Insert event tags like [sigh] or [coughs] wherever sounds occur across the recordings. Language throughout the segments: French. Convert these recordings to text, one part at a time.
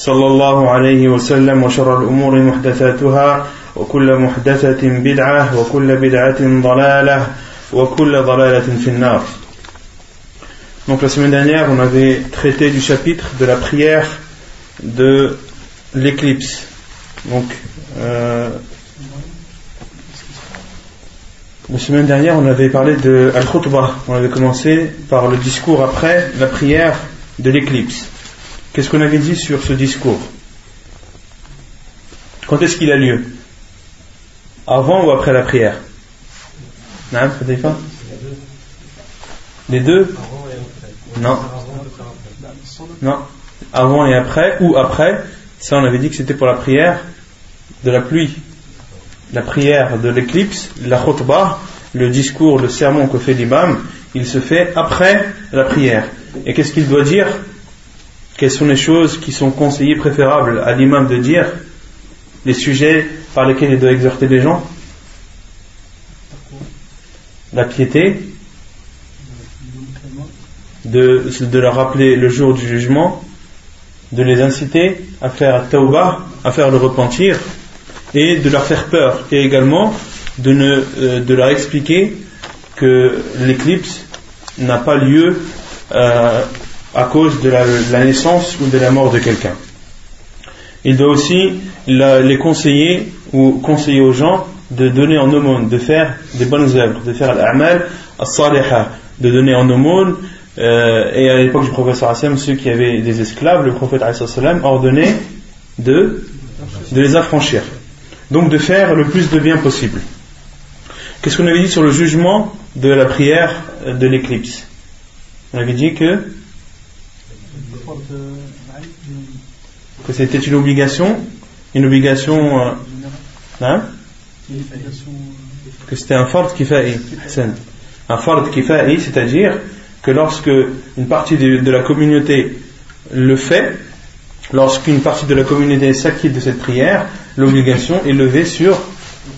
صلى الله عليه وسلم وشر الأمور محدثاتها وكل محدثة بدعة وكل بدعة ضلالة وكل ضلالة في النار Donc la semaine dernière, on avait traité du chapitre de la prière de l'éclipse. Donc, euh, la semaine dernière, on avait parlé de Al-Khutbah. On avait commencé par le discours après la prière de l'éclipse. Qu'est-ce qu'on avait dit sur ce discours? Quand est-ce qu'il a lieu? Avant ou après la prière? Non, Les deux? Non. Non. Avant et après, ou après, ça on avait dit que c'était pour la prière de la pluie. La prière de l'éclipse, la khutbah, le discours, le sermon que fait l'imam, il se fait après la prière. Et qu'est-ce qu'il doit dire? Quelles sont les choses qui sont conseillées, préférables à l'imam de dire Les sujets par lesquels il doit exhorter les gens? La piété, de, de leur rappeler le jour du jugement, de les inciter à faire tauba, à faire le repentir, et de leur faire peur, et également de, ne, euh, de leur expliquer que l'éclipse n'a pas lieu euh, à cause de la, naissance ou de la mort de quelqu'un. Il doit aussi les conseiller ou conseiller aux gens de donner en aumône, de faire des bonnes œuvres, de faire l'amal as-saliha, de donner en aumône, euh, et à l'époque du prophète sallam, ceux qui avaient des esclaves, le prophète sallam ordonnait de, de les affranchir. Donc de faire le plus de bien possible. Qu'est-ce qu'on avait dit sur le jugement de la prière de l'éclipse? On avait dit que que c'était une obligation, une obligation, euh, hein? Que c'était un fard kifa'i, un fard kifa'i, c'est-à-dire que lorsque une partie de, de la communauté le fait, lorsqu'une partie de la communauté s'acquitte de cette prière, l'obligation est levée sur,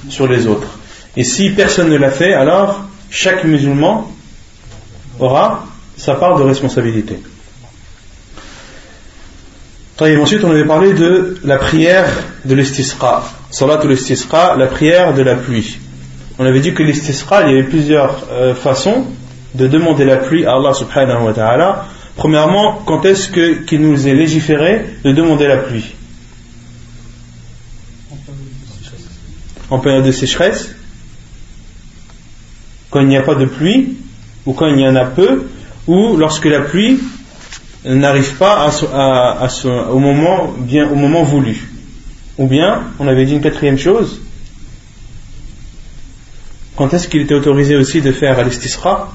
sur les autres. Et si personne ne l'a fait, alors chaque musulman aura sa part de responsabilité. Ensuite, on avait parlé de la prière de l'istisqa. Salat l'istisqa, la prière de la pluie. On avait dit que l'istisqa, il y avait plusieurs euh, façons de demander la pluie à Allah subhanahu wa ta'ala. Premièrement, quand est-ce qu'il nous est légiféré de demander la pluie? En période de sécheresse Quand il n'y a pas de pluie Ou quand il y en a peu Ou lorsque la pluie n'arrive pas à, au, moment, bien, au moment voulu Ou bien, on avait dit une quatrième chose quand est-ce qu'il était autorisé aussi de faire l'istisra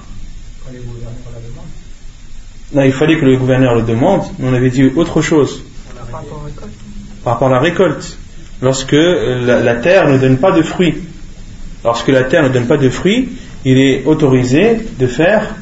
il fallait que le gouverneur le demande, mais on avait dit autre chose. Par rapport à la récolte. Lorsque la, la, terre ne donne pas de fruits. Lorsque la terre ne donne pas de fruits, il est autorisé de faire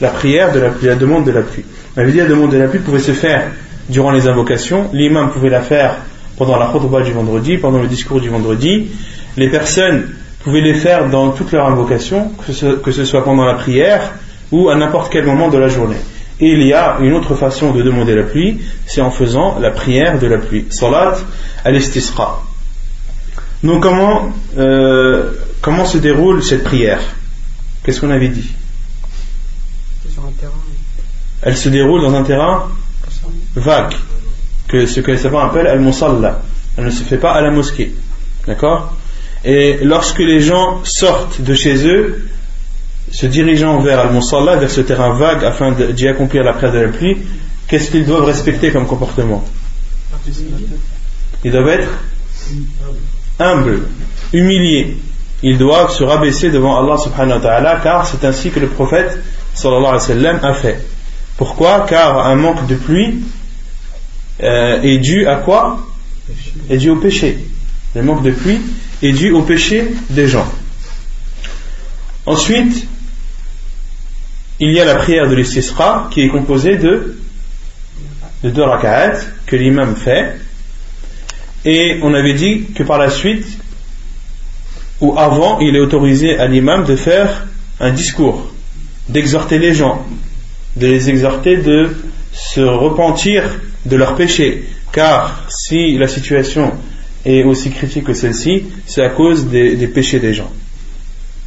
la prière de la, la demande de la pluie. La demande de la pluie pouvait se faire durant les invocations. L'imam pouvait la faire pendant la khutbah du vendredi, pendant le discours du vendredi. Les personnes pouvaient les faire dans toutes leurs invocations, que ce, que ce soit pendant la prière ou à n'importe quel moment de la journée. Et il y a une autre façon de demander la pluie, c'est en faisant la prière de la pluie. Salat al-istisqa. Donc comment, euh, comment se déroule cette prière? Qu'est-ce qu'on avait dit? Elle se déroule dans un terrain vague, que ce que les savants appellent al-musalla. Elle ne se fait pas à la mosquée. D'accord? Et lorsque les gens sortent de chez eux, se dirigeant vers Al-Musalla, vers ce terrain vague afin d'y accomplir la prière de la pluie, qu'est-ce qu'ils doivent respecter comme comportement? Ils doivent être humbles, humiliés. Ils doivent se rabaisser devant Allah subhanahu wa ta'ala car c'est ainsi que le prophète sallallahu a fait. Pourquoi Car un manque de pluie euh, est dû à quoi Est dû au péché. Le manque de pluie est dû au péché des gens. Ensuite, il y a la prière de l'istisqa qui est composée de, de deux raka'at que l'imam fait. Et on avait dit que par la suite, ou avant, il est autorisé à l'imam de faire un discours, d'exhorter les gens, de les exhorter de se repentir de leurs péchés. Car si la situation est aussi critique que celle-ci, c'est à cause des, péchés des gens.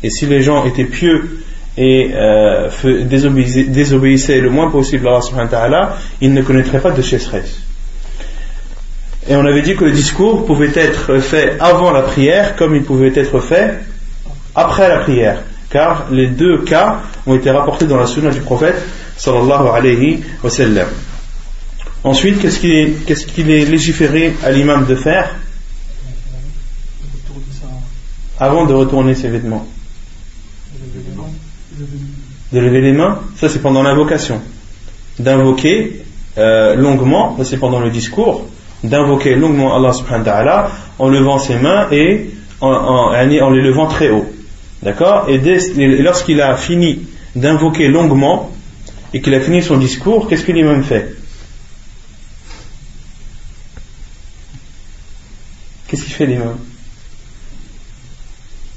Et si les gens étaient pieux et euh, désobéissaient, le moins possible à Allah, ils ne connaîtraient pas de chasseresse. Et on avait dit que le discours pouvait être fait avant la prière comme il pouvait être fait après la prière. Car les deux cas ont été rapportés dans la sunna du prophète sallallahu alayhi wa sallam. Ensuite, qu'est-ce qu'il est, légiféré à l'imam de faire avant de retourner ses vêtements? De lever les mains, ça c'est pendant l'invocation. D'invoquer euh, longuement, c'est pendant le discours, d'invoquer longuement Allah subhanahu wa ta'ala en levant ses mains et en, les levant très haut. D'accord? Et lorsqu'il a fini d'invoquer longuement, et qu'il a fini son discours, qu'est-ce que l'imam fait Qu'est-ce qu'il fait l'imam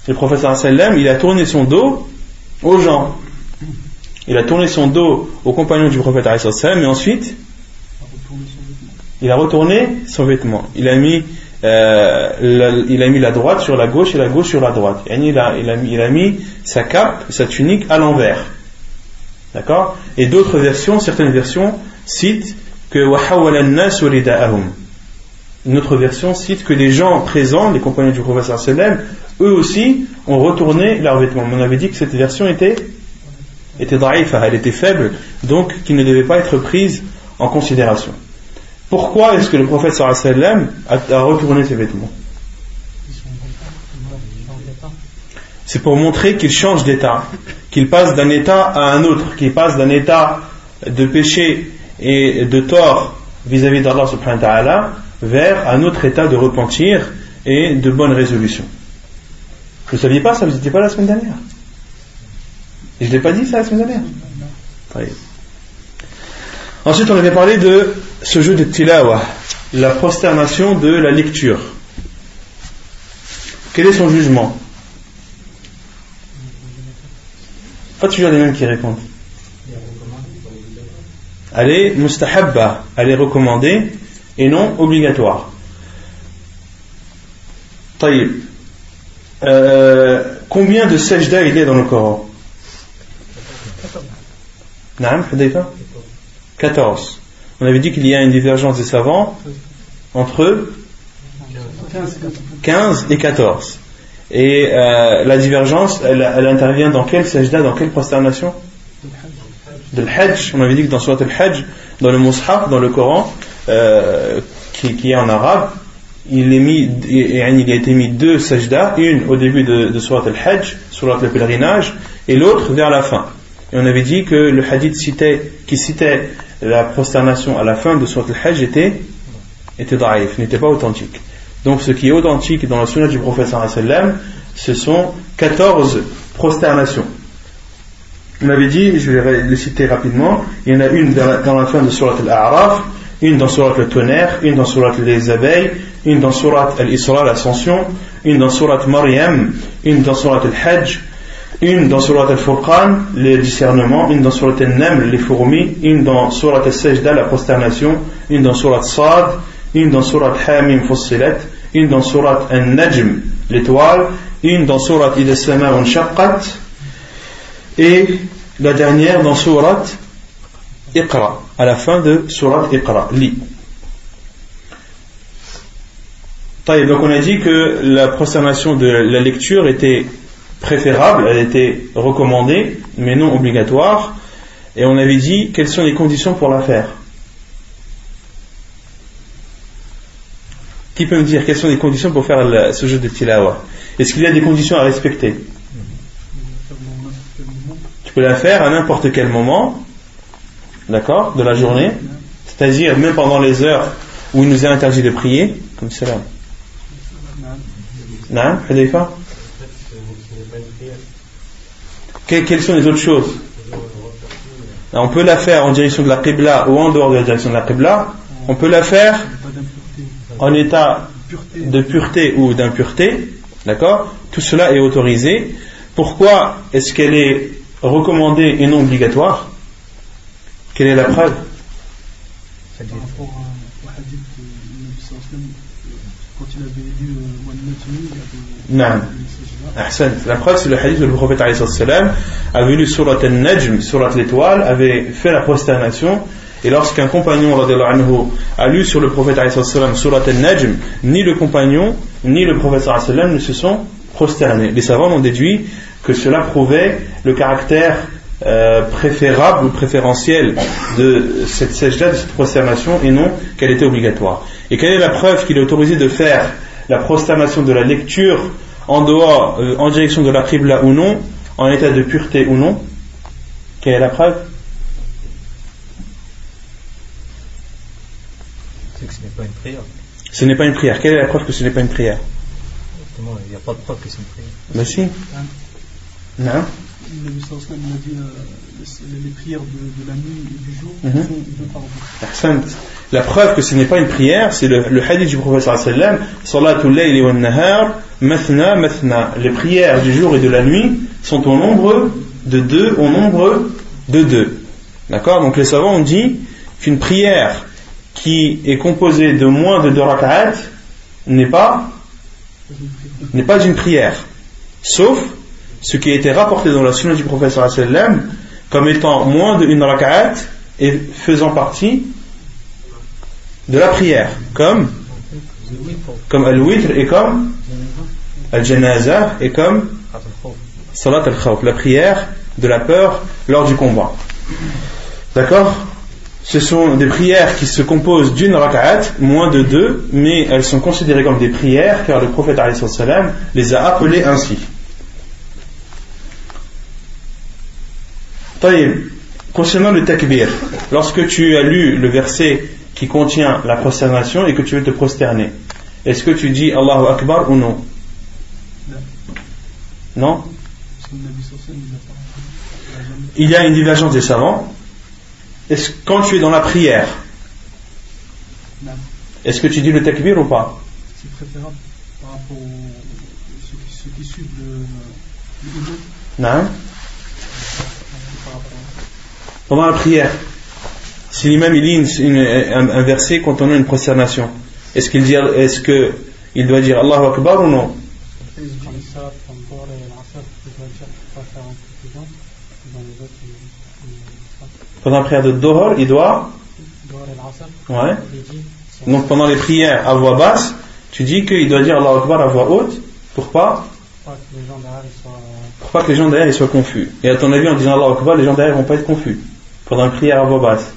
Le professeur sallam, il a tourné son dos aux gens. Il a tourné son dos aux compagnons du prophète sallam, et ensuite il a retourné son vêtement. Il a mis euh, la, il a mis la droite sur la gauche et la gauche sur la droite. Il il a, il a mis sa cape, sa tunique à l'envers. D'accord? Et d'autres versions, certaines versions citent que Une autre version cite que les gens présents, les compagnons du prophète eux aussi ont retourné leurs vêtements. on avait dit que cette version était était elle était faible, donc qui ne devait pas être prise en considération. Pourquoi est-ce que le prophète a retourné ses vêtements? C'est pour montrer qu'il change d'état, qu'il passe d'un état à un autre, qu'il passe d'un état de péché et de tort vis-à-vis d'Allah subhanahu wa ta'ala vers un autre état de repentir et de bonne résolution. Vous ne saviez pas ça, vous n'étiez pas la semaine dernière? Et je ne l'ai pas dit ça la semaine dernière? Ensuite, on avait parlé de ce jeu de tilawa, la prosternation de la lecture. Quel est son jugement? Pas toujours les mêmes qui répondent. Elle est mustahabba, elle est recommandée et non obligatoire. Taïb. Euh, combien de sajda il y a dans le Coran 14. On avait dit qu'il y a une divergence des savants entre 15 et 14. Et euh, la divergence, elle, intervient dans quel sajda, dans quelle prosternation? De l'Hajj. On avait dit que dans Surat al-Hajj, dans le Mus'haf, dans le Coran, euh, qui, est en arabe, il, est mis, a été mis deux sajdas, une au début de, de Surat al-Hajj, Surat le pèlerinage, et l'autre vers la fin. Et on avait dit que le hadith citait, qui citait la prosternation à la fin de Surat al-Hajj était, était daif, n'était pas authentique. Donc ce qui est authentique dans la sunna du prophète ce sont 14 prosternations. On avait dit, je vais les citer rapidement, il y en a une dans la, fin de Surat al-A'raf, une dans Surat al-Tonnerre, une dans Surat les abeilles, une dans Surat al-Isra, l'ascension, une dans Surat Maryam, une dans Surat al-Hajj, une dans Surat al-Furqan, les discernements, une dans Surat al-Naml, les fourmis, une dans Surat al-Sajda, la prosternation, une dans Surat Sad, une dans Surat Hamim Fussilat, une dans Surat An-Najm, l'étoile, une dans Surat Ida Sama Shaqqat, et la dernière dans Surat Iqra, à la fin de Surat Iqra, li. Donc on a dit que la prosternation de la lecture était préférable, elle était recommandée, mais non obligatoire. Et on avait dit quelles sont les conditions pour la faire. Qui peut me dire quelles sont les conditions pour faire ce jeu de tilawa? Est-ce qu'il y a des conditions à respecter? Tu peux la faire à n'importe quel moment, d'accord, de la journée, c'est-à-dire même pendant les heures où il nous est interdit de prier, comme cela. Non, Quelles sont les autres choses? On peut la faire en direction de la Qibla ou en dehors de la direction de la Qibla. On peut la faire en état de pureté ou d'impureté. D'accord? Tout cela est autorisé. Pourquoi est-ce qu'elle est recommandée et non obligatoire? Quelle est la preuve? Non. La preuve, c'est le hadith où le prophète a vu surat al-Najm, surat l'étoile, avait fait la prosternation. Et lorsqu'un compagnon anhu, a lu sur le prophète surat al-Najm, ni le compagnon, ni le prophète ne se sont prosternés. Les savants ont déduit que cela prouvait le caractère euh, préférable ou préférentiel de cette sajda, de cette prosternation, et non qu'elle était obligatoire. Et quelle est la preuve qu'il est autorisé de faire la prosternation de la lecture en dehors, euh, en direction de la Qibla ou non, en état de pureté ou non? Quelle est la preuve C'est que ce n'est pas une prière. Ce n'est pas une prière. Quelle est la preuve que ce n'est pas une prière? Il n'y a pas de preuve que c'est une prière. Mais si. Non le a dit euh, les prières de, la nuit et du jour mm -hmm. sont La preuve que ce n'est pas une prière, c'est le, le, hadith du prophète sallam Salatul layli wa nahar, mathna mathna. Les prières du jour et de la nuit sont au nombre de deux, au nombre de deux. D'accord? Donc les savants ont dit qu'une prière qui est composée de moins de deux rak'at n'est pas n'est pas une prière. Sauf ce qui a été rapporté dans la sunna du professeur sallam comme étant moins d'une rak'at et faisant partie de la prière, comme comme al-witr et comme al-janaza et comme salat al-khawf, la prière de la peur lors du combat. D'accord? Ce sont des prières qui se composent d'une rak'at, moins de deux, mais elles sont considérées comme des prières car le prophète les a appelées ainsi. Concernant le takbir, lorsque tu as lu le verset qui contient la prosternation et que tu veux te prosterner, est-ce que tu dis Allahu Akbar ou non? Non? Il y a une divergence des savants. Est-ce quand tu es dans la prière, est-ce que tu dis le takbir ou pas? C'est préférable par rapport à ceux qui suivent le. Non. Pendant la prière, si l'imam il lit un, verset quand on a une prosternation, est-ce qu'il est-ce que il doit dire Allahu Akbar ou non? Pendant la prière de Dohor, il doit Ouais. Donc pendant les prières à voix basse, tu dis qu'il doit dire Allahu Akbar à voix haute pour pas pour pas que les gens derrière soient confus. Et à ton avis, en disant Allahu Akbar, les gens derrière vont pas être confus pendant une prière à voix basse.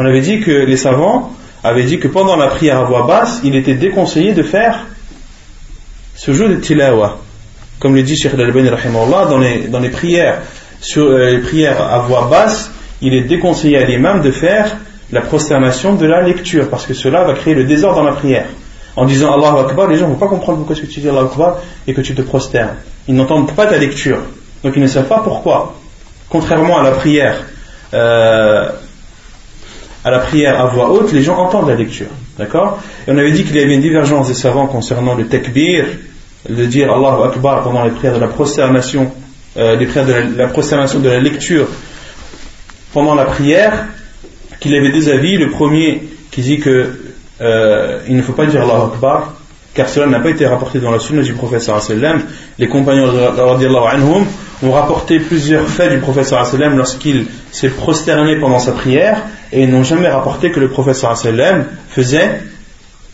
On avait dit que les savants avaient dit que pendant la prière à voix basse, il était déconseillé de faire ce jeu de tilawa. Comme le dit Sheikh Al-Albani dans les, dans les prières, sur euh, les prières à voix basse, il est déconseillé à l'imam de faire la prosternation de la lecture, parce que cela va créer le désordre dans la prière. En disant Allahu Akbar, les gens ne vont pas comprendre pourquoi tu dis Allahu Akbar et que tu te prosternes. Ils n'entendent pas ta lecture. Donc ils ne savent pas pourquoi contrairement à la prière, euh, à la prière à voix haute, les gens entendent la lecture. D'accord? Et on avait dit qu'il y avait une divergence des savants concernant le takbir, le dire Allahu Akbar pendant les prières de la prosternation, euh, les prières de la, prosternation de la lecture pendant la prière, qu'il avait deux avis. Le premier qui dit que euh, il ne faut pas dire Allahu Akbar, car cela n'a pas été rapporté dans la sunna du prophète Les compagnons anhum ont rapporté plusieurs faits du professeur sallam lorsqu'il s'est prosterné pendant sa prière et n'ont jamais rapporté que le professeur sallam faisait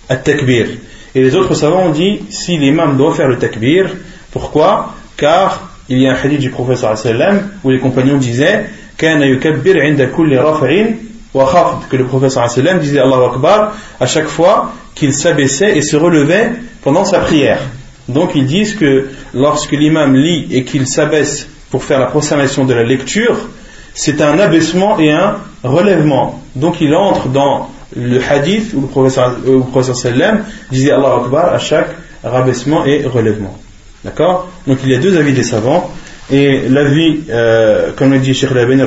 at-takbir. Et les autres savants ont dit si l'imam doit faire le takbir, pourquoi? Car il y a un hadith du professeur sallam où les compagnons disaient que le professeur disait Allahu Akbar à chaque fois qu'il s'abaissait et se relevait pendant sa prière. Donc ils disent que lorsque l'imam lit et qu'il s'abaisse pour faire la proclamation de la lecture, c'est un abaissement et un relèvement. Donc il entre dans le hadith où le professeur, sallam disait Allahu Akbar à chaque rabaissement et relèvement. D'accord Donc il y a deux avis des savants. Et l'avis, euh, comme le dit Sheikh Labani,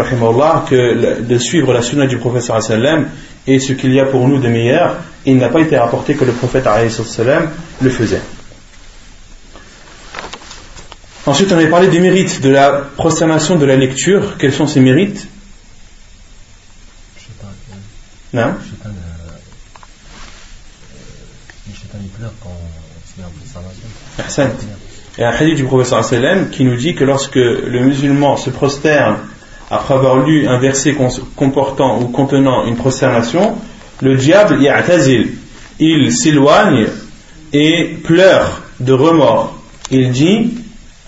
que de suivre la sunna du professeur sallam est ce qu'il y a pour nous de meilleur, il n'a pas été rapporté que le prophète sallam le faisait. Ensuite, on avait parlé des mérites de la prosternation de la lecture. Quels sont ces mérites? Non? Il y a un hadith du professeur sallam qui nous dit que lorsque le musulman se prosterne après avoir lu un verset comportant ou contenant une prosternation, le diable il s'éloigne et pleure de remords. Il dit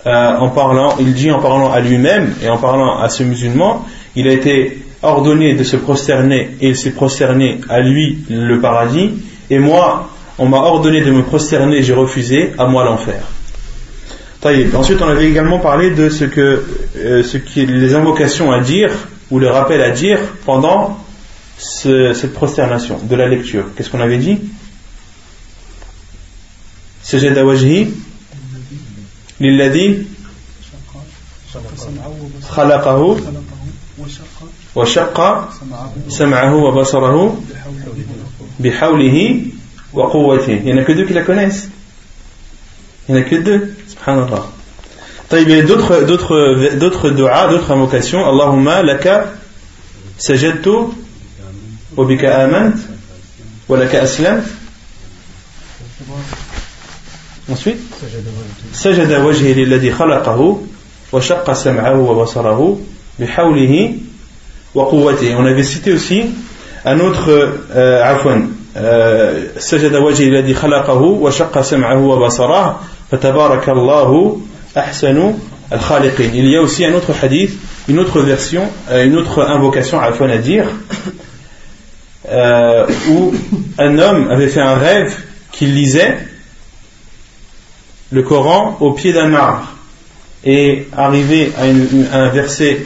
euh, en parlant, il dit en parlant à lui-même et en parlant à ce musulman, il a été ordonné de se prosterner et il s'est prosterné à lui le paradis, et moi, on m'a ordonné de me prosterner, j'ai refusé, à moi l'enfer. Ensuite, on avait également parlé de ce que euh, ce qui, les invocations à dire ou le rappel à dire pendant cette prosternation de la lecture. Qu'est-ce qu'on avait dit? Khalaqahu wa sam'ahu wa basarahu wa. Il n'y en a que deux qui la connaissent. Il n'y en a que deux. Subhanallah. D'autres, d'autres, d'autres d'autres invocations. Allahumma laka sajadtu wa bika amant wa laka aslam. Ensuite, sajada wajhi lilladhi khalaqahu wa shaqqa sam'ahu wa basarahu bihawlihi wa quwwatihi. On avait cité aussi un autre euh, afwan. Euh, sajada wajhi lilladhi khalaqahu wa shaqqa sam'ahu wa basarahu il y a aussi un autre hadith, une autre version, euh, une autre invocation afwan à dire euh, où un homme avait fait un rêve qu'il lisait le Coran au pied d'un arbre et arrivé à, un verset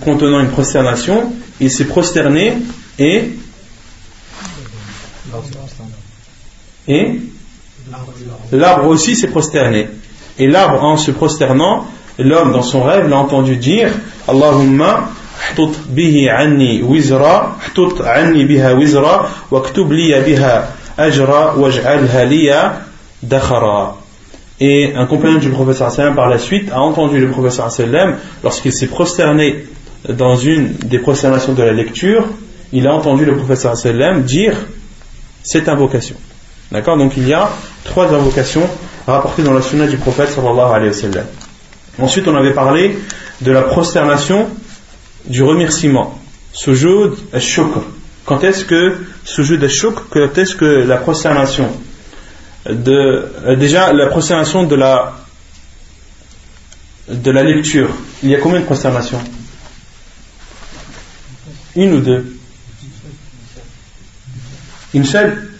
contenant une prosternation, il s'est prosterné et l'arbre aussi s'est prosterné. Et l'arbre en se prosternant, l'homme dans son rêve l'a entendu dire Allahumma احتط به عني وزرا احتط عني بها وزرا واكتب لي بها أجرا واجعلها لي دخرا et un compagnon du professeur sallam par la suite a entendu le professeur sallam lorsqu'il s'est prosterné dans une des prosternations de la lecture, il a entendu le professeur sallam dire cette invocation. D'accord Donc il y a trois invocations rapportées dans la sunna du prophète sallallahu alayhi wa sallam. Ensuite, on avait parlé de la prosternation du remerciement. Sujud al-shukr. Quand est-ce que sujud al-shukr, quand est-ce que la prosternation de euh, déjà la prosternation de la de la lecture. Il y a combien de prosternations? Une ou deux? Une seule?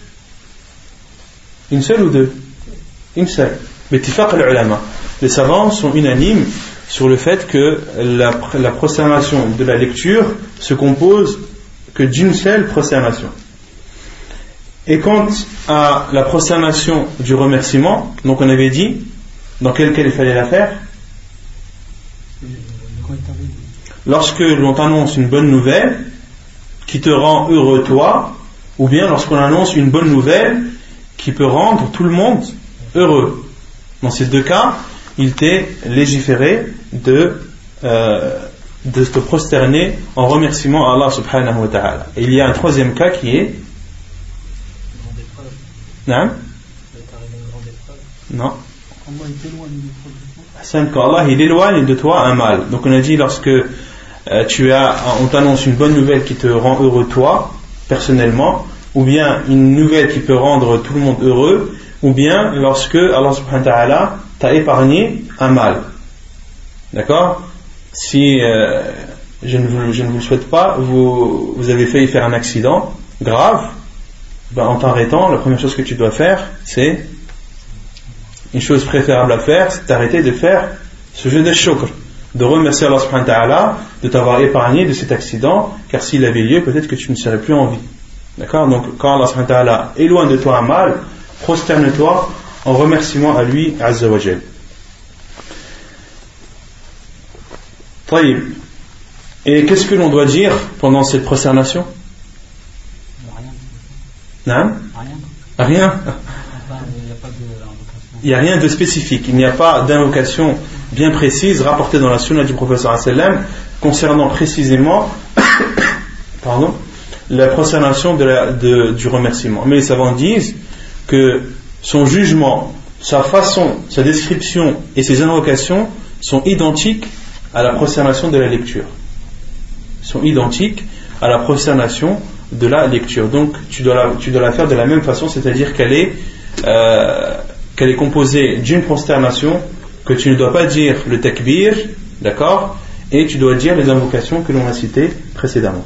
Une seule ou deux Une seule. Mais Les savants sont unanimes sur le fait que la, la prosternation de la lecture se compose que d'une seule prosternation. Et quant à la prosternation du remerciement, donc on avait dit dans quel cas il fallait la faire? Lorsque l'on t'annonce une bonne nouvelle qui te rend heureux toi, ou bien lorsqu'on annonce une bonne nouvelle qui peut rendre tout le monde heureux. Dans ces deux cas, il t'est légiféré de, euh, de te prosterner en remerciement à Allah subhanahu wa ta'ala. Et il y a un troisième cas qui est non Non. Quand Allah il éloigne de toi un mal. Donc on a dit lorsque euh, tu as, on t'annonce une bonne nouvelle qui te rend heureux toi, personnellement, ou bien une nouvelle qui peut rendre tout le monde heureux, ou bien lorsque Allah subhanahu wa t'a épargné un mal. D'accord? Si euh, je, ne vous, le souhaite pas, vous, vous avez failli faire un accident grave, ben, en t'arrêtant, la première chose que tu dois faire, c'est une chose préférable à faire, c'est d'arrêter de faire ce jeu de shukr, de remercier Allah subhanahu de t'avoir épargné de cet accident, car s'il avait lieu, peut-être que tu ne serais plus en vie. D'accord Donc, quand Allah subhanahu wa ta'ala éloigne de toi un mal, prosterne-toi en remerciement à lui, Azza wa Et qu'est-ce que l'on doit dire pendant cette prosternation? Rien. Rien. Il n'y a rien de spécifique. Il n'y a pas d'invocation bien précise rapportée dans la sunna du professeur concernant précisément [coughs] pardon, la prosternation de du remerciement. Mais les savants disent que son jugement, sa façon, sa description et ses invocations sont identiques à la prosternation de la lecture. Sont identiques à la prosternation de la lecture. Donc tu dois la, tu dois la faire de la même façon, c'est-à-dire qu'elle est, euh, qu'elle est composée d'une prosternation, que tu ne dois pas dire le takbir, d'accord, et tu dois dire les invocations que l'on a citées précédemment.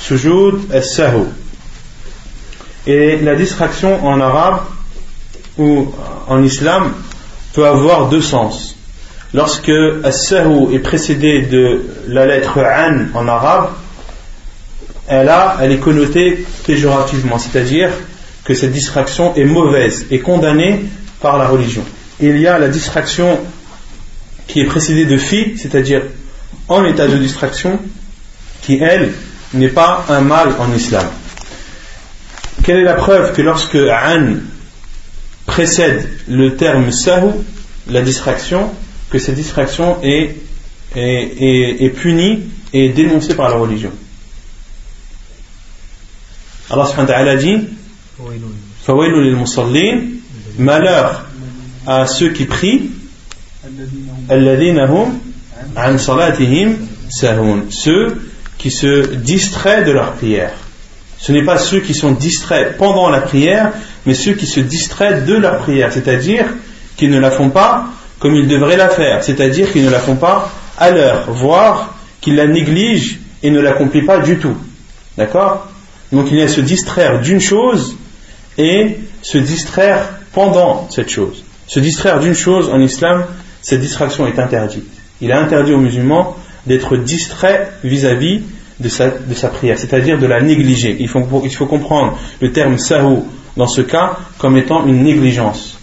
Sujoud as-sahu. Et la distraction en arabe ou en islam peut avoir deux sens. Lorsque as-sahu est précédé de la lettre an en arabe, elle, a, elle est connotée péjorativement, c'est-à-dire que cette distraction est mauvaise et condamnée par la religion. Il y a la distraction qui est précédée de fi, c'est-à-dire en état de distraction, qui elle n'est pas un mal en islam. Quelle est la preuve que lorsque an précède le terme sahu, la distraction, que cette distraction est, est, est, punie et dénoncée par la religion? Allah subhanahu wa dit malheur à ceux qui prient ceux qui se distraient de leur prière. Ce n'est pas ceux qui sont distraits pendant la prière mais ceux qui se distraient de leur prière c'est-à-dire qu'ils ne la font pas comme ils devraient la faire c'est-à-dire qu'ils ne la font pas à l'heure voire qu'ils la négligent et ne l'accomplissent pas du tout. D'accord? Donc il y a se distraire d'une chose et se distraire pendant cette chose. Se distraire d'une chose en islam cette distraction est interdite. Il est interdit aux musulmans d'être distrait vis-à-vis de, sa, de sa, prière, c'est-à-dire de la négliger. Il faut, il faut comprendre le terme sahu dans ce cas comme étant une négligence.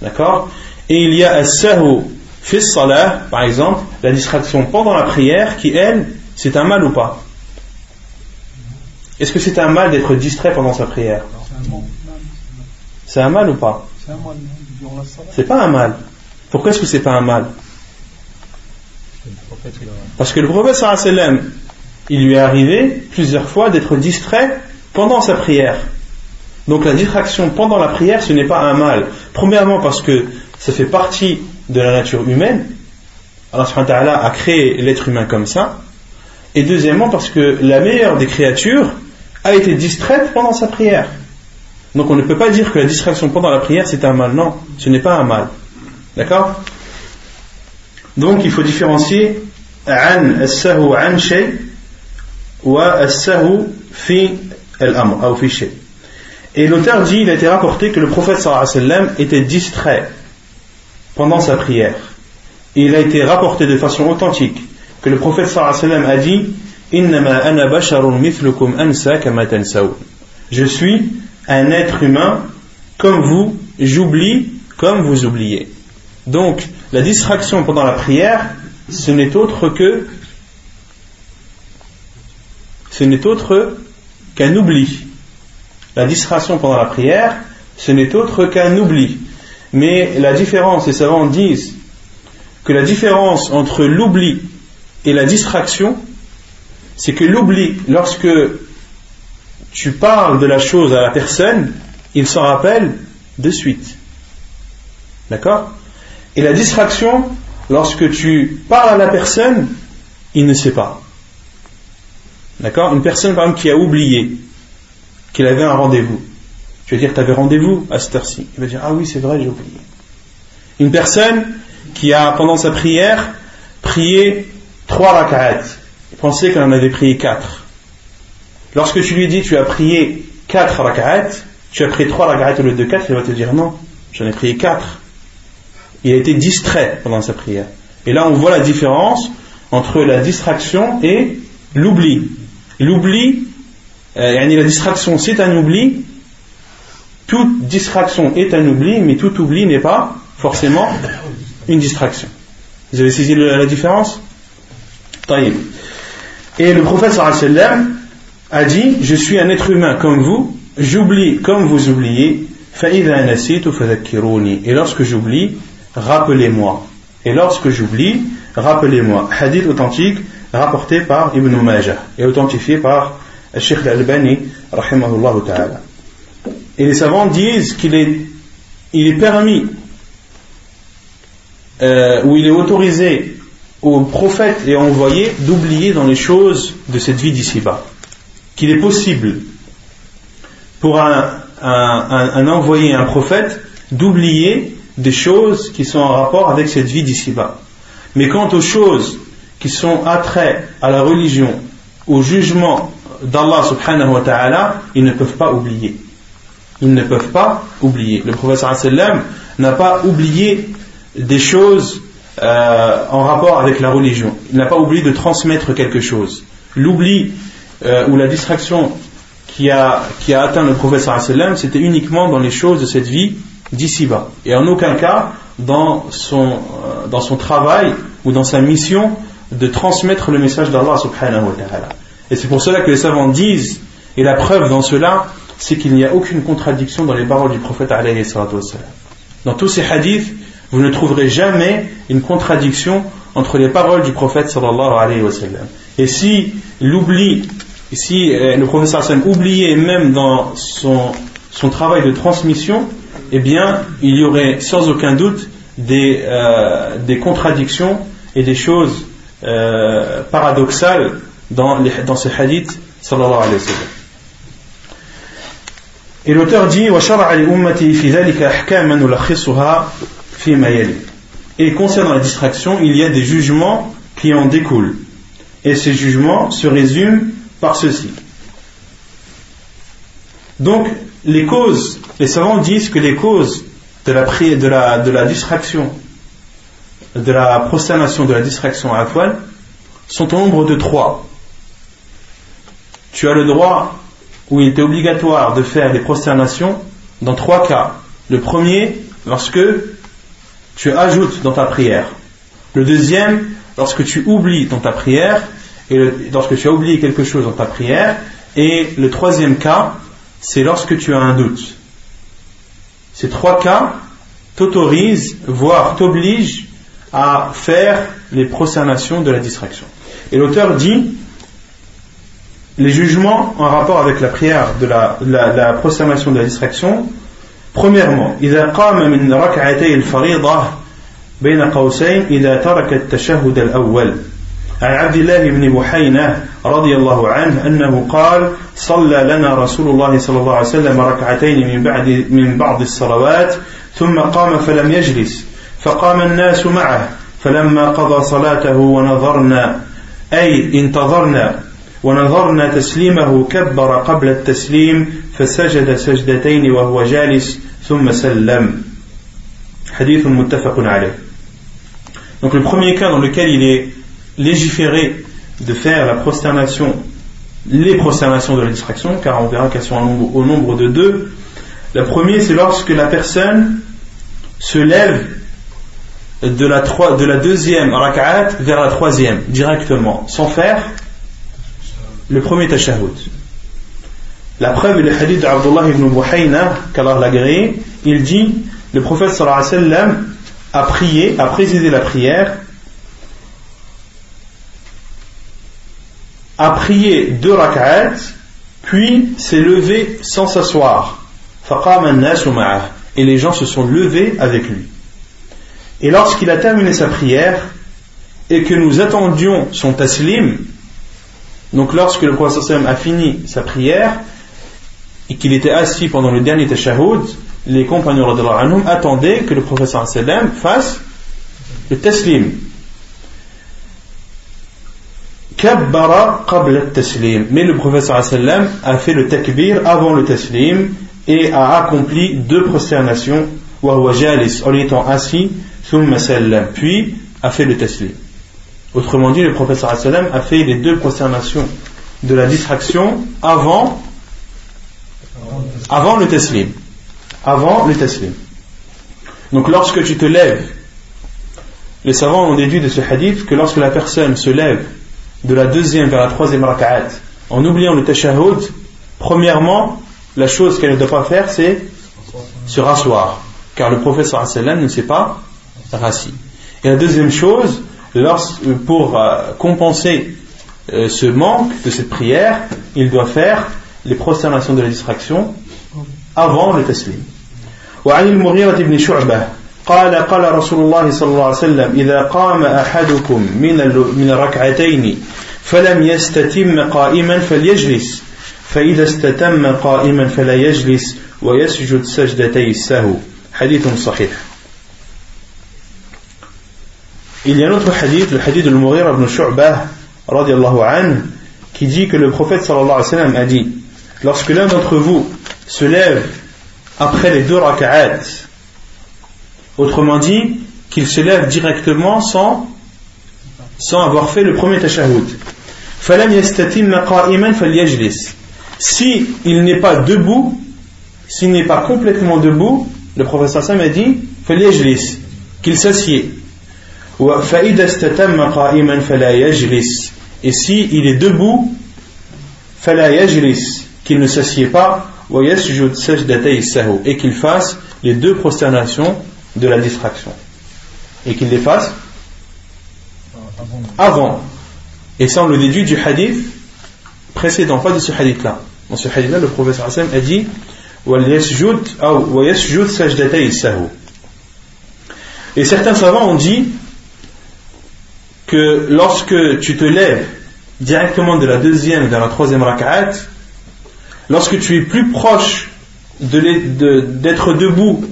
D'accord? Et il y a sahu fis salah, par exemple, la distraction pendant la prière qui, elle, c'est un mal ou pas? Est-ce que c'est un mal d'être distrait pendant sa prière? C'est un mal ou pas? C'est pas un mal. Pourquoi est-ce que c'est pas un mal? Parce que le prophète sallam, il lui est arrivé plusieurs fois d'être distrait pendant sa prière. Donc la distraction pendant la prière, ce n'est pas un mal. Premièrement parce que ça fait partie de la nature humaine. Allah a créé l'être humain comme ça. Et deuxièmement parce que la meilleure des créatures a été distraite pendant sa prière. Donc on ne peut pas dire que la distraction pendant la prière c'est un mal. Non, ce n'est pas un mal. D'accord? Donc il faut différencier Et l'auteur dit, il a été rapporté que le prophète sallallahu alayhi wa sallam était distrait pendant sa prière. Il a été rapporté de façon authentique que le prophète sallallahu alayhi wa sallam a dit Je suis un être humain comme vous, j'oublie comme vous oubliez. Donc, la distraction pendant la prière, ce n'est autre que ce n'est autre qu'un oubli. la distraction pendant la prière, ce n'est autre qu'un oubli. Mais la différence, les savants disent que la différence entre l'oubli et la distraction, c'est que l'oubli, lorsque tu parles de la chose à la personne, il s'en rappelle de suite. D'accord? Et la distraction, lorsque tu parles à la personne, il ne sait pas. D'accord? Une personne, par exemple, qui a oublié qu'il avait un rendez-vous. Tu vas dire, tu avais rendez-vous à cette heure-ci. Il va dire, ah oui, c'est vrai, j'ai oublié. Une personne qui a, pendant sa prière, prié trois rak'at. Il pensait qu'elle en avait prié quatre. Lorsque tu lui dis, tu as prié quatre rak'at, tu as prié trois rak'at au lieu de quatre, il va te dire, non, j'en ai prié quatre. Il a été distrait pendant sa prière. Et là, on voit la différence entre la distraction et l'oubli. L'oubli, euh, la distraction, c'est un oubli. Toute distraction est un oubli, mais tout oubli n'est pas forcément une distraction. Vous avez saisi la différence? Et le prophète sallam a dit Je suis un être humain comme vous, j'oublie comme vous oubliez. Et lorsque j'oublie, rappelez-moi. Et lorsque j'oublie, rappelez-moi. Hadith authentique rapporté par Ibn Majah et authentifié par Sheikh Al-Albani, ta'ala. Et les savants disent qu'il est, permis euh, où il est autorisé aux prophètes et envoyés d'oublier dans les choses de cette vie d'ici-bas. Qu'il est possible pour un, un, envoyé, un prophète, d'oublier des choses qui sont en rapport avec cette vie d'ici-bas. Mais quant aux choses qui sont attraits à la religion, au jugement d'Allah subhanahu wa ta'ala, ils ne peuvent pas oublier. Ils ne peuvent pas oublier. Le prophète n'a pas oublié des choses euh, en rapport avec la religion. Il n'a pas oublié de transmettre quelque chose. L'oubli euh, ou la distraction qui a, qui a atteint le prophète c'était uniquement dans les choses de cette vie d'ici-bas. Et en aucun cas dans son, euh, dans son travail ou dans sa mission de transmettre le message d'Allah subhanahu wa. Et c'est pour cela que les savants disent, et la preuve dans cela, c'est qu'il n'y a aucune contradiction dans les paroles du prophète alayhi Dans tous ces hadiths, vous ne trouverez jamais une contradiction entre les paroles du prophète sallallahu alayhi wa sallam. Et si l'oubli, si euh, le prophète sallallahu oubliait même dans son, son travail de transmission, eh bien, il y aurait sans aucun doute des, euh, des contradictions et des choses euh, paradoxales dans, les, dans ce hadith sallallahu alayhi wa sallam. Et l'auteur dit Et concernant la distraction, il y a des jugements qui en découlent. Et ces jugements se résument par ceci. Donc, les causes les savants disent que les causes de la, de la, de la distraction, de la prosternation, de la distraction à la sont au nombre de trois. Tu as le droit, où il était obligatoire de faire des prosternations, dans trois cas. Le premier, lorsque tu ajoutes dans ta prière. Le deuxième, lorsque tu oublies dans ta prière, et lorsque tu as oublié quelque chose dans ta prière. Et le troisième cas, c'est lorsque tu as un doute. Ces trois cas t'autorisent, voire t'obligent à faire les prosternations de la distraction. Et l'auteur dit, les jugements en rapport avec la prière de la, la, la prosternation de la distraction Premièrement, إذا قام من ركعتي الفريضة بين قوسين إذا ترك التشهد الأول عن عبد الله بن بحينة رضي الله عنه أنه قال صلى لنا رسول الله صلى الله عليه وسلم ركعتين من بعد من بعض الصلوات ثم قام فلم يجلس فقام الناس معه فلما قضى صلاته ونظرنا أي انتظرنا ونظرنا تسليمه كبر قبل التسليم فسجد سجدتين وهو جالس ثم سلم. حديث متفق عليه. Donc le premier cas dans lequel il est légiféré de faire la prosternation, les prosternations de la distraction, car on verra qu'elles sont au nombre, de deux. Le premier, c'est lorsque la personne se lève de la, de la deuxième rak'at vers la troisième, directement, sans faire le premier tashahhud. La preuve est le hadith d'Abdullah ibn Buhayna, qu'Allah l'a. Il dit le prophète sallallahu alayhi wa a prié, a présidé la prière, a prié deux rak'at, puis s'est levé sans s'asseoir. Et les gens se sont levés avec lui. Et lorsqu'il a terminé sa prière, et que nous attendions son taslim, donc lorsque le prophète a fini sa prière, et qu'il était assis pendant le dernier tashahhud, les compagnons attendaient que le sallam fasse le taslim. Kabbara qabla taslim. Mais le professeur sallam a fait le takbir avant le taslim et a accompli deux prosternations wa en étant assis thumma sallam puis a fait le taslim. Autrement dit, le professeur sallam a fait les deux prosternations de la distraction avant avant le taslim. Avant le taslim. Donc lorsque tu te lèves, les savants ont déduit de ce hadith que lorsque la personne se lève de la deuxième vers la troisième raka'at en oubliant le tashahhud, premièrement, la chose qu'elle ne doit pas faire, c'est se rasseoir. Car le professeur sallam ne s'est pas rassis. Et la deuxième chose, pour euh, compenser euh, ce manque de cette prière, il doit faire les prosternations de la distraction avant le taslim. وعن المغيرة بن شعبة قال قال رسول الله صلى الله عليه وسلم إذا قام أحدكم من من الركعتين فلم يستتم قائما فليجلس فإذا استتم قائما فلا يجلس ويسجد سجدتي السهو حديث صحيح Il y a un autre hadith, le hadith de Mughira ibn Shu'bah, radiallahu anhu, qui dit que le prophète sallallahu alayhi wa sallam a dit lorsque l'un d'entre vous se lève après les deux raka'at, autrement dit, qu'il se lève directement sans, sans avoir fait le premier tashahhud. Si il n'est pas debout, s'il n'est pas complètement debout, le professeur Sam a dit qu'il s'assied. Et si il est debout, qu'il ne s'assied pas, et qu'il fasse les deux prosternations de la distraction. Et qu'il les fasse avant. Et ça, on le déduit du hadith précédent, pas de ce hadith-là. Dans ce hadith-là, le professeur Hassan a dit Et certains savants ont dit que lorsque tu te lèves directement de la deuxième vers la troisième rak'at, lorsque tu es plus proche d'être debout,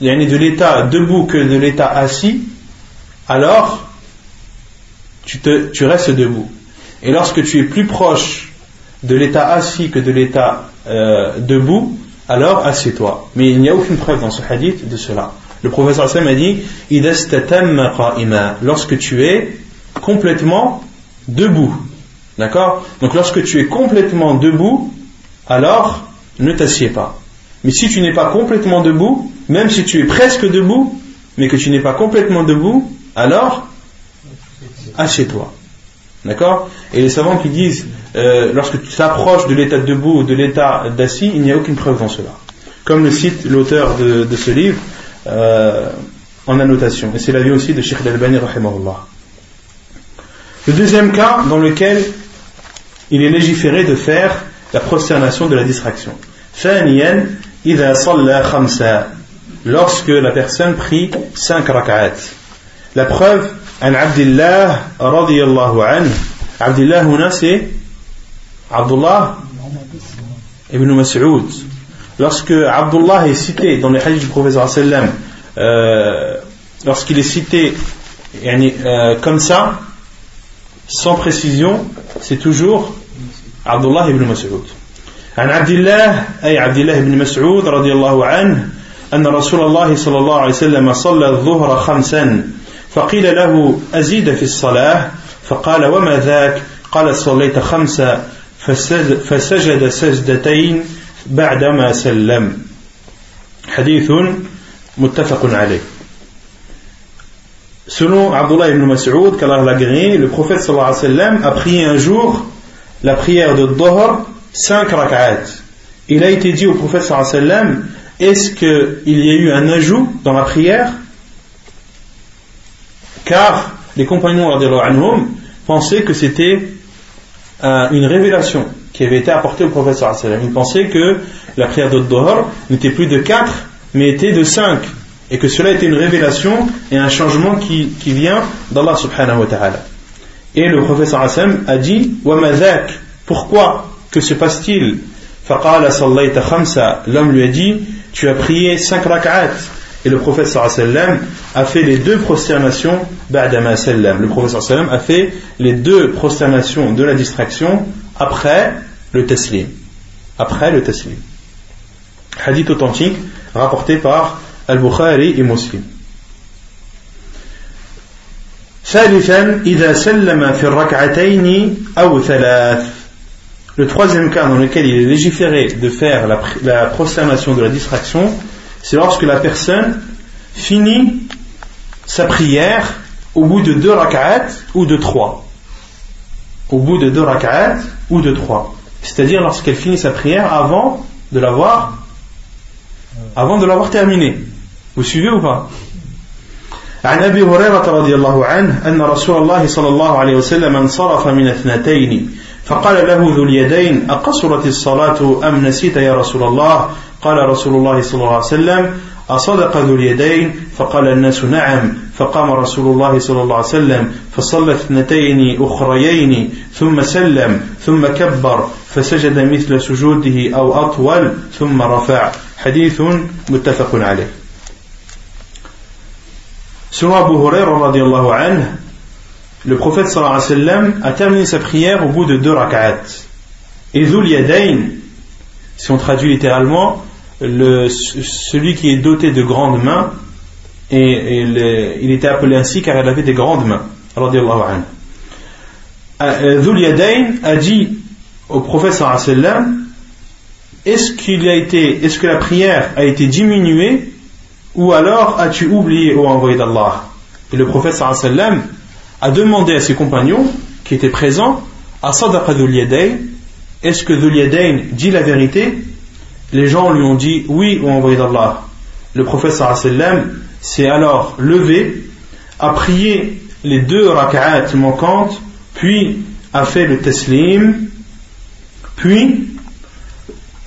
de l'état debout que de l'état assis, alors tu, te, tu restes debout. Et lorsque tu es plus proche de l'état assis que de l'état euh, debout, alors assieds-toi. Mais il n'y a aucune preuve dans ce hadith de cela. Le professeur Hassan a dit lorsque tu es complètement debout. D'accord? Donc lorsque tu es complètement debout, alors ne t'assieds pas. Mais si tu n'es pas complètement debout, même si tu es presque debout, mais que tu n'es pas complètement debout, alors assieds-toi. D'accord? Et les savants qui disent, euh, lorsque tu t'approches de l'état debout ou de l'état d'assis, il n'y a aucune preuve dans cela. Comme le cite l'auteur de, ce livre euh, en annotation. Et c'est l'avis aussi de Sheikh Al-Albani, Le deuxième cas dans lequel il est légiféré de faire la prosternation de la distraction. lorsque la personne prie cinq rak'at. La preuve, an Abdullah radiyallahu anhu. Abdullah huna c'est Abdullah ibn Mas'ud. Lorsque Abdullah est cité dans les hadiths du professeur sallam, euh, lorsqu'il est cité euh, comme ça, sans précision, c'est toujours عبد الله بن مسعود عن عبد الله أي عبد الله بن مسعود رضي الله عنه أن رسول الله صلى الله عليه وسلم صلى الظهر خمسا فقيل له أزيد في الصلاة؟ فقال وما ذاك؟ قال صليت خمسة فسجد سجدتين بعدما سلم. حديث متفق عليه. Selon Abdullah ibn Mas'ud, le prophète sallallahu alayhi wa sallam a prié un jour la prière de Dhuhr 5 rak'at. Il a été dit au prophète sallam, est-ce qu'il y a eu un ajout dans la prière? Car les compagnons anhum, pensaient que c'était euh, une révélation qui avait été apportée au prophète sallam. Ils pensaient que la prière de n'était plus de 4, mais était de 5. Et que cela était une révélation et un changement qui, vient d'Allah subhanahu wa ta'ala. Et le prophète sallam a dit, Pourquoi? Que se passe-t-il L'homme lui a dit, tu as prié 5 rak'at. Et le prophète sallam a fait les deux prosternations Le prophète sallam a fait les deux prosternations de la distraction après le taslim. Après le taslim. Hadith authentique rapporté par Al-Bukhari et Muslim. ثالثا إذا سلم في الركعتين أو ثلاث le troisième cas dans lequel il est légiféré de faire la, la prosternation de la distraction, c'est lorsque la personne finit sa prière au bout de deux rak'at ou de trois. Au bout de deux rak'at ou de trois. C'est-à-dire lorsqu'elle finit sa prière avant de l'avoir avant de l'avoir terminée. Vous suivez ou pas عن ابي هريره رضي الله عنه ان رسول الله صلى الله عليه وسلم انصرف من اثنتين فقال له ذو اليدين أقصرت الصلاة أم نسيت يا رسول الله؟ قال رسول الله صلى الله عليه وسلم أصدق ذو اليدين؟ فقال الناس نعم. فقام رسول الله صلى الله عليه وسلم فصلى اثنتين أخريين ثم سلم ثم كبر فسجد مثل سجوده أو أطول ثم رفع. حديث متفق عليه. Selon Abu Hurairah radiallahu anhu, le prophète sallallahu alayhi wa sallam a terminé sa prière au bout de deux rak'at. Et Zul Yadayn, si on traduit littéralement, le, celui qui est doté de grandes mains, et, il était appelé ainsi car il avait des grandes mains. Euh, euh, Zul Yadayn a dit au prophète sallallahu alayhi wa sallam, est-ce qu'il a été, est-ce que la prière a été diminuée ou alors as-tu oublié au envoyé d'Allah? Et le prophète sallallahu alayhi wa sallam a demandé à ses compagnons qui étaient présents à Sadaqa est-ce que Dhul dit la vérité? Les gens lui ont dit oui, ou envoyé d'Allah. Le prophète sallam s'est alors levé, a prié les deux rak'at manquantes, puis a fait le taslim, puis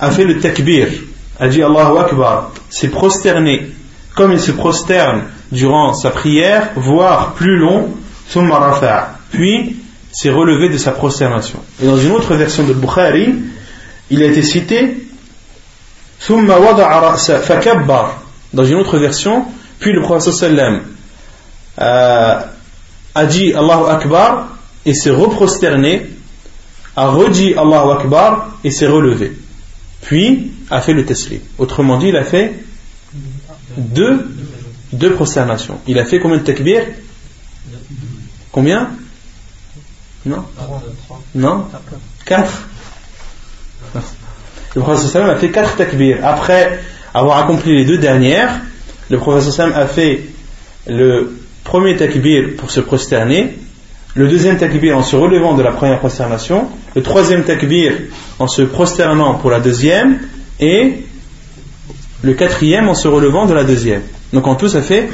a fait le takbir, a dit Allahu Akbar, s'est prosterné. Comme il se prosterne durant sa prière, voire plus long, puis s'est relevé de sa prosternation. Et dans une autre version de Bukhari, il a été cité dans une autre version, puis le prophète euh, a dit Allahu Akbar et s'est reprosterné, a redit Allahu Akbar et s'est relevé. Puis a fait le taslim. Autrement dit, il a fait deux, deux prosternations. Il a fait combien de takbir? Combien Non Non Quatre Le professeur a fait quatre takbir. Après avoir accompli les deux dernières, le professeur a fait le premier takbir pour se prosterner, le deuxième takbir en se relevant de la première prosternation, le troisième takbir en se prosternant pour la deuxième, et le quatrième en se relevant de la deuxième. Donc en tout, ça fait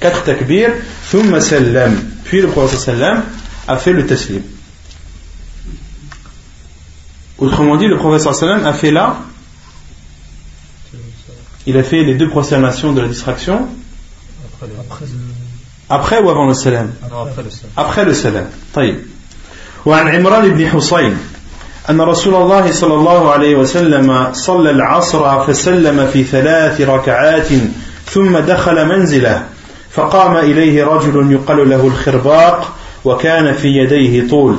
quatre takbir, thumma sallam. Puis le prophète sallam a fait le taslim. Autrement dit, le prophète sallam a fait là, il a fait les deux prosternations de la distraction. Après ou avant le salam Après le salam. طيب. وعن عمران بن حصين أن رسول الله صلى الله عليه وسلم صلى العصر فسلم في ثلاث ركعات ثم دخل منزله فقام إليه رجل يقال له الخرباق وكان في يديه طول.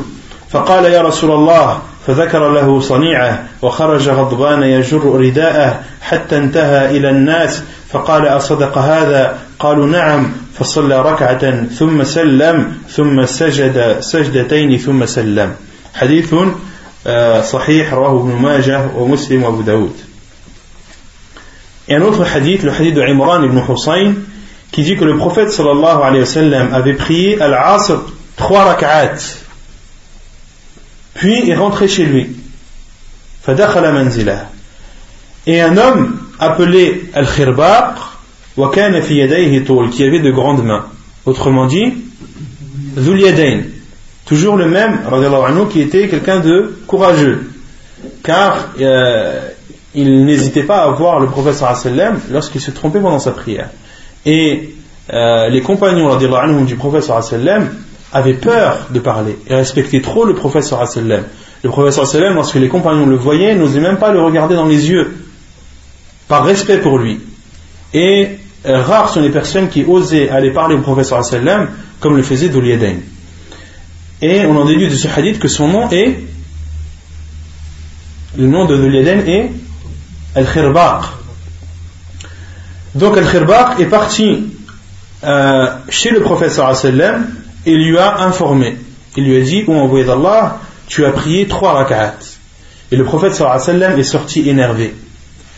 فقال يا رسول الله فذكر له صنيعه وخرج غضبان يجر رداءه حتى انتهى إلى الناس. فقال أصدق هذا؟ قالوا نعم. فصلى ركعة ثم سلم ثم سجد سجدتين ثم سلم. حديث آه، صحيح رواه ابن ماجه ومسلم وأبو داود. un autre hadith, le hadith de qui dit que le prophète sallallahu alayhi wa sallam avait prié al-Asr trois rak'at, puis est rentré chez lui. فدخل منزله et un homme appelé Al-Khirbaq وكان في يديه طول qui avait de grandes mains autrement dit Zul Yadayn toujours le même anhu, qui était quelqu'un de courageux car euh, il n'hésitait pas à voir le prophète sallam lorsqu'il se trompait pendant sa prière et euh, les compagnons du prophète sallam avaient peur de parler et respectaient trop le prophète sallam le prophète sallam lorsque les compagnons le voyaient n'osaient même pas le regarder dans les yeux par respect pour lui. Et euh, rares sont les personnes qui osaient aller parler au professeur sallam comme le faisait Dulyadain. Et on en déduit de ce hadith que son nom est le nom de Dulyadain est Al-Khirbaq. Donc Al-Khirbaq est parti euh, chez le professeur sallam et lui a informé. Il lui a dit, ô envoyé d'Allah, tu as prié trois rak'at. Et le prophète sallam est sorti énervé.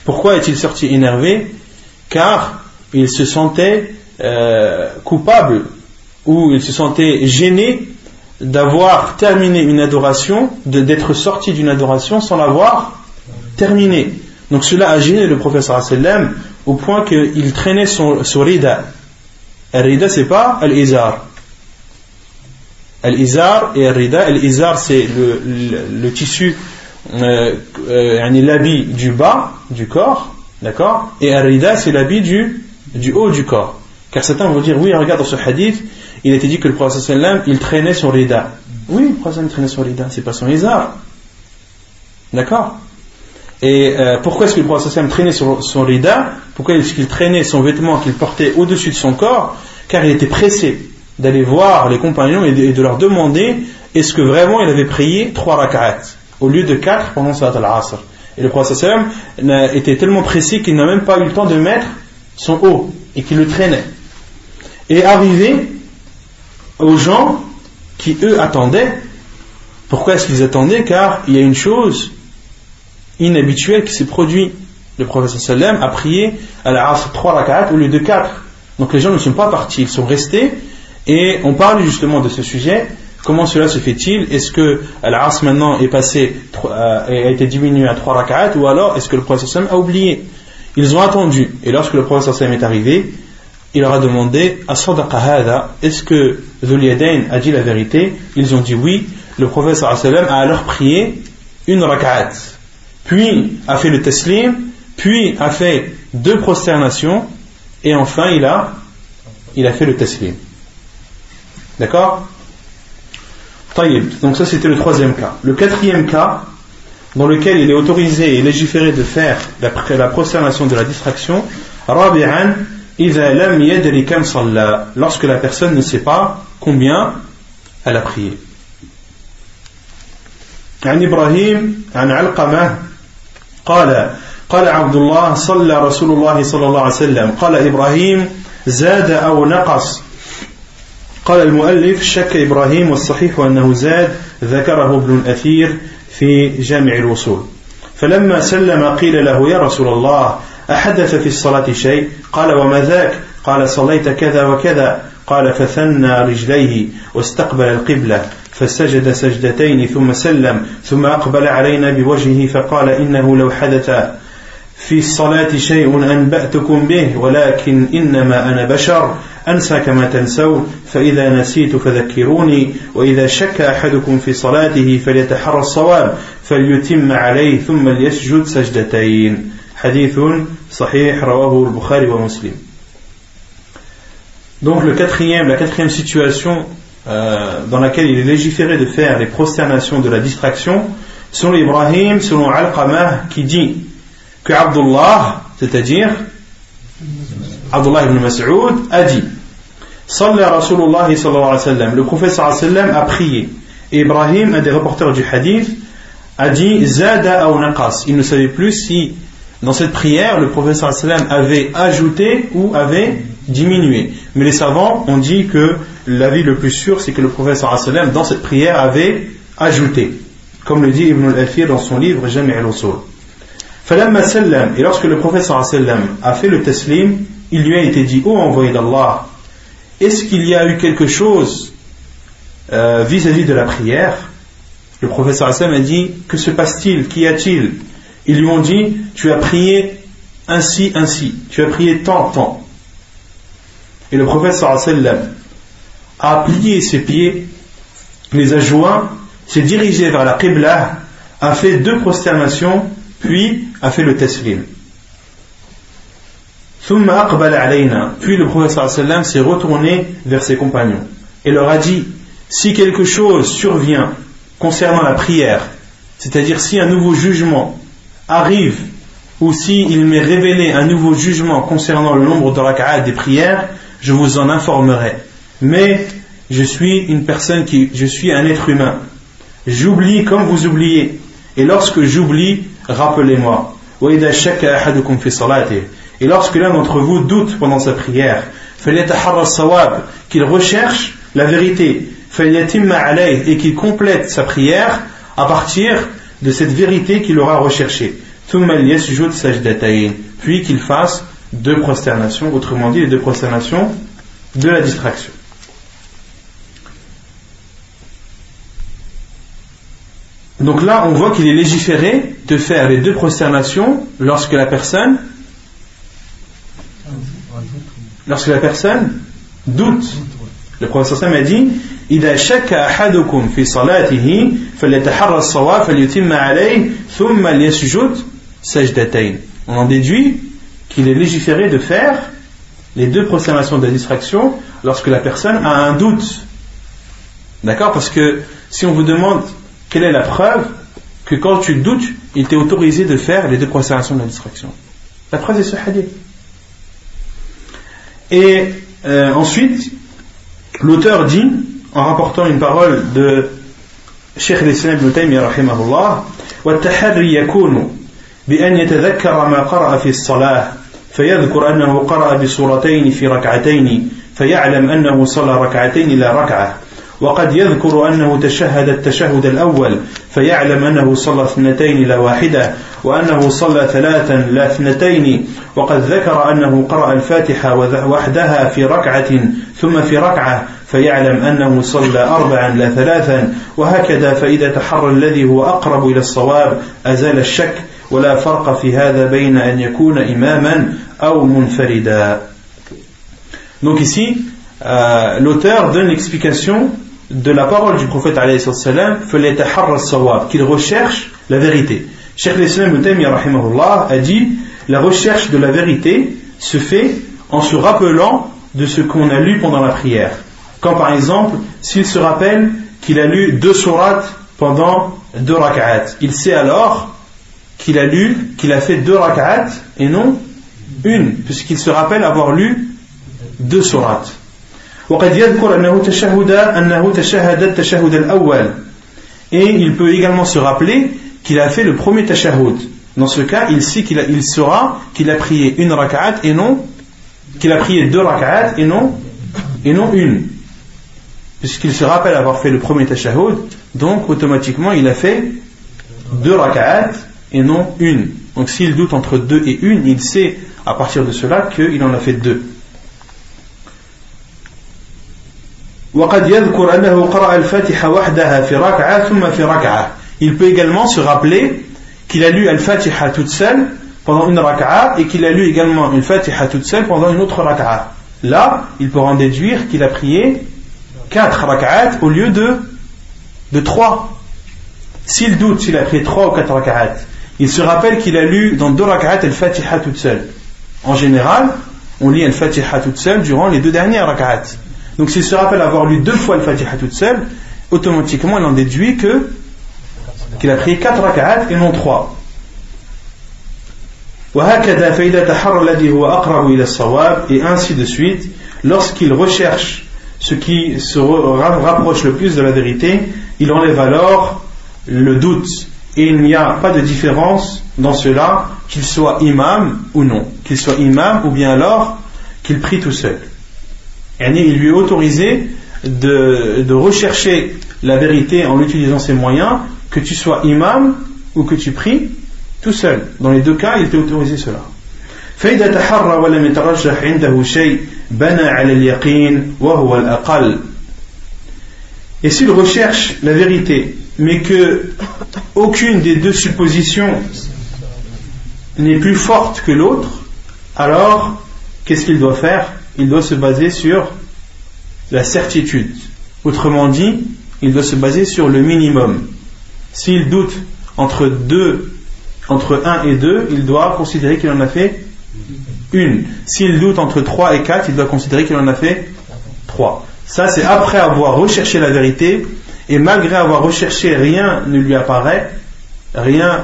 Pourquoi est-il sorti énervé? Car il se sentait euh, coupable ou il se sentait gêné d'avoir terminé une adoration, d'être sorti d'une adoration sans l'avoir terminée. Donc cela a gêné le professeur sallam au point qu'il traînait son, rida. Al-rida c'est pas al-izar. Al-izar et al-rida. Al-izar c'est le, tissu euh, euh, l'habit du bas du corps, d'accord? Et Arida, c'est l'habit du, du haut du corps. Car certains vont dire, oui, regarde dans ce hadith, il était dit que le prophète sallam, il traînait son rida. Oui, le prophète traînait son rida, c'est pas son izar. D'accord? Et euh, pourquoi est-ce que le prophète traînait son, son rida? Pourquoi est-ce qu'il traînait son vêtement qu'il portait au-dessus de son corps? Car il était pressé d'aller voir les compagnons et de, leur demander est-ce que vraiment il avait prié trois rak'at au lieu de quatre pendant Salat al-Asr? Et le prophète était tellement pressé qu'il n'a même pas eu le temps de mettre son haut et qu'il le traînait. Et arrivé aux gens qui eux attendaient, pourquoi est-ce qu'ils attendaient? Car il y a une chose inhabituelle qui s'est produite. Le prophète sallam a prié à la Asr trois rak'at au lieu de quatre. Donc les gens ne sont pas partis, ils sont restés. Et on parle justement de ce sujet. Comment cela se fait-il? Est-ce que l'As maintenant est passé, euh, a été diminué à 3 rak'at ou alors est-ce que le prophète a oublié? Ils ont attendu. Et lorsque le prophète est arrivé, il leur a demandé est-ce que Yadayn a dit la vérité? Ils ont dit oui. Le prophète a alors prié une rak'at, puis a fait le taslim, puis a fait deux prosternations et enfin il a, il a fait le taslim. D'accord donc ça c'était le troisième cas. Le quatrième cas, dans lequel il est autorisé et légiféré de faire la, la prosternation de la distraction, lorsque la personne ne sait pas combien elle a prié. عن إبراهيم عن علقمة قال قال عبد الله صلى رسول الله صلى الله عليه وسلم قال إبراهيم زاد أو نقص؟ قال المؤلف شك إبراهيم والصحيح أنه زاد ذكره ابن الأثير في جامع الوصول. فلما سلم قيل له يا رسول الله أحدث في الصلاة شيء؟ قال وما ذاك؟ قال صليت كذا وكذا. قال فثنى رجليه واستقبل القبلة. فسجد سجدتين ثم سلم ثم أقبل علينا بوجهه فقال إنه لو حدث في الصلاة شيء أنبأتكم به ولكن إنما أنا بشر أنسى كما تنسون فإذا نسيت فذكروني وإذا شك أحدكم في صلاته فليتحرى الصواب فليتم عليه ثم ليسجد سجدتين. حديث صحيح رواه البخاري ومسلم. Donc le quatrième, la quatrième situation euh, dans laquelle il est légiféré de faire les prosternations de la distraction, selon Ibrahim, selon Al-Qamah, qui dit que Abdullah, c'est-à-dire Abdullah ibn Mas'ud, a dit le prophète sallam a prié. Et Ibrahim, un des reporters du hadith, a dit Zada ou naqas. Il ne savait plus si dans cette prière le prophète sallam avait ajouté ou avait diminué. Mais les savants ont dit que l'avis le plus sûr c'est que le prophète sallam dans cette prière avait ajouté. Comme le dit Ibn al-Athir dans son livre Jami' al-Usul. Et lorsque le prophète sallam a fait le taslim, il lui a été dit Ô envoyé d'Allah, est-ce qu'il y a eu quelque chose euh, vis-à-vis de la prière? Le professeur Hassan a dit Que se passe-t-il? Qu'y a-t-il? Ils lui ont dit Tu as prié ainsi, ainsi. Tu as prié tant, tant. Et le professeur sallam a plié ses pieds, les a joints, s'est dirigé vers la Qibla, a fait deux prosternations, puis a fait le taslim. Puis le sallam s'est retourné vers ses compagnons et leur a dit Si quelque chose survient concernant la prière, c'est-à-dire si un nouveau jugement arrive ou s'il m'est révélé un nouveau jugement concernant le nombre de rak'at des prières, je vous en informerai. Mais je suis une personne qui, je suis un être humain. J'oublie comme vous oubliez. Et lorsque j'oublie, rappelez-moi. Et lorsque l'un d'entre vous doute pendant sa prière, qu'il recherche la vérité, et qu'il complète sa prière à partir de cette vérité qu'il aura recherchée. Puis qu'il fasse deux prosternations, autrement dit les deux prosternations de la distraction. Donc là, on voit qu'il est légiféré de faire les deux prosternations lorsque la personne lorsque la personne doute. Le professeur Sam a dit إذا شك أحدكم في صلاته فليتحرى الصواب فليتم عليه ثم ليسجد سجدتين. On en déduit qu'il est légiféré de faire les deux prosternations de la distraction lorsque la personne a un doute. D'accord Parce que si on vous demande quelle est la preuve que quand tu doutes, il t'est autorisé de faire les deux prosternations de la distraction. La preuve est ce hadith. Et euh, ensuite, l'auteur dit, en rapportant une parole de Cheikh al-Islam ibn Taymiyyah rahimahullah, والتحري يكون بأن يتذكر ما قرأ في الصلاة فيذكر أنه قرأ بسورتين في ركعتين فيعلم أنه صلى ركعتين لا ركعة وقد يذكر أنه تشهد التشهد الأول فيعلم أنه صلى اثنتين لا واحدة وأنه صلى ثلاثا لا اثنتين وقد ذكر أنه قرأ الفاتحة وحدها في ركعة ثم في ركعة فيعلم أنه صلى أربعا لا ثلاثا وهكذا فإذا تحرى الذي هو أقرب إلى الصواب أزال الشك ولا فرق في هذا بين أن يكون إماما أو منفردا. Donc ici, euh, l'auteur donne l'explication de la parole du prophète qu'il recherche la vérité. Cheikh l'Islam a dit la recherche de la vérité se fait en se rappelant de ce qu'on a lu pendant la prière. Quand par exemple, s'il se rappelle qu'il a lu deux sourates pendant deux rak'at, il sait alors qu'il a lu, qu'il a fait deux rak'at et non une, puisqu'il se rappelle avoir lu deux sourates. Et il peut également se rappeler qu'il a fait le premier tashahhud. Dans ce cas, il sait qu'il il saura qu'il a prié une rak'at et non qu'il a prié deux rak'at et non et non une. Puisqu'il se rappelle avoir fait le premier tashahhud, donc automatiquement il a fait deux rak'at et non une. Donc s'il doute entre deux et une, il sait à partir de cela qu'il en a fait deux. Il peut également se rappeler qu'il a lu Al-Fatiha toute seule pendant une raka'a et qu'il a lu également une Fatiha toute seule pendant une autre raka'a. Là, il peut en déduire qu'il a prié quatre raka'at au lieu de, de trois. S'il doute s'il a prié trois ou quatre raka'at, il se rappelle qu'il a lu dans deux raka'at Al-Fatiha toute seule. En général, on lit Al-Fatiha toute seule durant les deux dernières raka'at. Donc s'il se rappelle avoir lu deux fois le Fatiha toute seule, automatiquement il en déduit que qu'il a pris quatre rak'at et non trois. et ainsi de suite lorsqu'il recherche ce qui se rapproche le plus de la vérité il enlève alors le doute. Et il n'y a pas de différence dans cela qu'il soit imam ou non. Qu'il soit imam ou bien alors qu'il prie tout seul il lui est autorisé de, rechercher la vérité en utilisant ses moyens, que tu sois imam ou que tu pries tout seul. Dans les deux cas, il t'est autorisé cela. Et s'il recherche la vérité mais que aucune des deux suppositions n'est plus forte que l'autre, alors qu'est-ce qu'il doit faire? Il doit se baser sur la certitude. Autrement dit, il doit se baser sur le minimum. S'il doute entre deux, entre 1 et 2, il doit considérer qu'il en a fait une. S'il doute entre 3 et 4, il doit considérer qu'il en a fait 3. Ça, c'est après avoir recherché la vérité, et malgré avoir recherché, rien ne lui apparaît,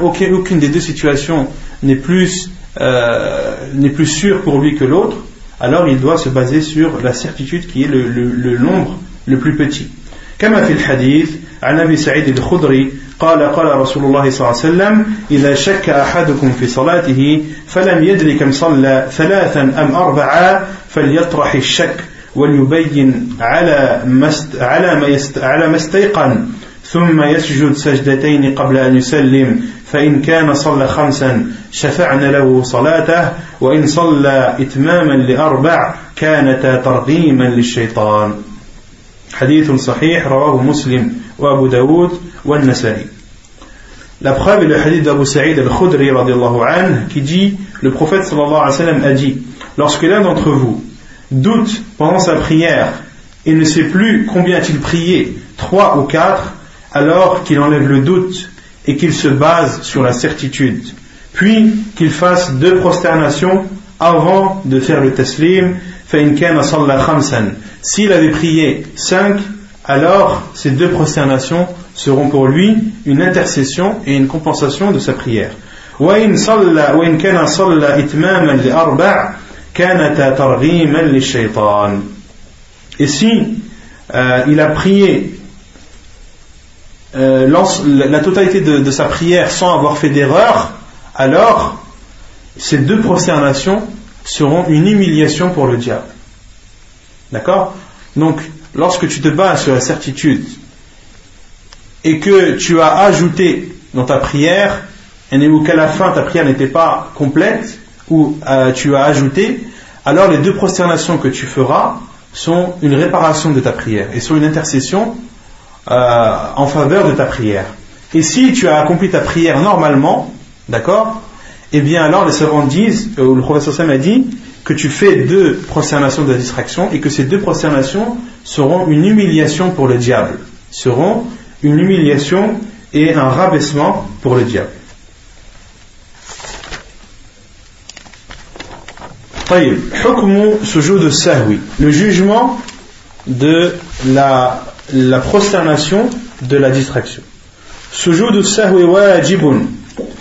aucune, des deux situations euh, n'est plus sûre pour lui que l'autre, alors il doit se baser sur la certitude qui est le, le, le nombre le plus petit. كما في الحديث عن ابي سعيد الخدري قال قال رسول الله صلى الله عليه وسلم اذا شك احدكم في صلاته فلم يدري كم صلى ثلاثا ام اربعا فليطرح الشك وليبين على ما على ما على ما استيقن ثم يسجد سجدتين قبل ان يسلم فان كان صلى خمسا شفعنا له صلاته وان صلى اتماما لاربع كانتا ترغيما للشيطان حديث صحيح رواه مسلم وابو داود والنسائي La preuve est le hadith d'Abu Sa'id al-Khudri qui dit le prophète sallallahu alayhi wa sallam a dit lorsque l'un d'entre vous doute pendant sa prière et ne sait plus combien a-t-il prié, trois ou quatre, alors qu'il enlève le doute et qu'il se base sur la certitude. Puis qu'il fasse deux prosternations avant de faire le taslim. S'il avait prié cinq, alors ces deux prosternations seront pour lui une intercession et une compensation de sa prière. Et si euh, il a prié euh, la totalité de, sa prière sans avoir fait d'erreur, alors ces deux prosternations seront une humiliation pour le diable. D'accord? Donc, lorsque tu te bases sur la certitude et que tu as ajouté dans ta prière, ou qu'à la fin ta prière n'était pas complète, ou euh, tu as ajouté, alors les deux prosternations que tu feras sont une réparation de ta prière et sont une intercession euh, en faveur de ta prière. Et si tu as accompli ta prière normalement, d'accord, eh bien alors les savants disent, ou le professeur Sam a dit, que tu fais deux prosternations de distraction et que ces deux prosternations seront une humiliation pour le diable, seront une humiliation et un rabaissement pour le diable. le jugement de la, la prosternation de la distraction سجود السهو واجب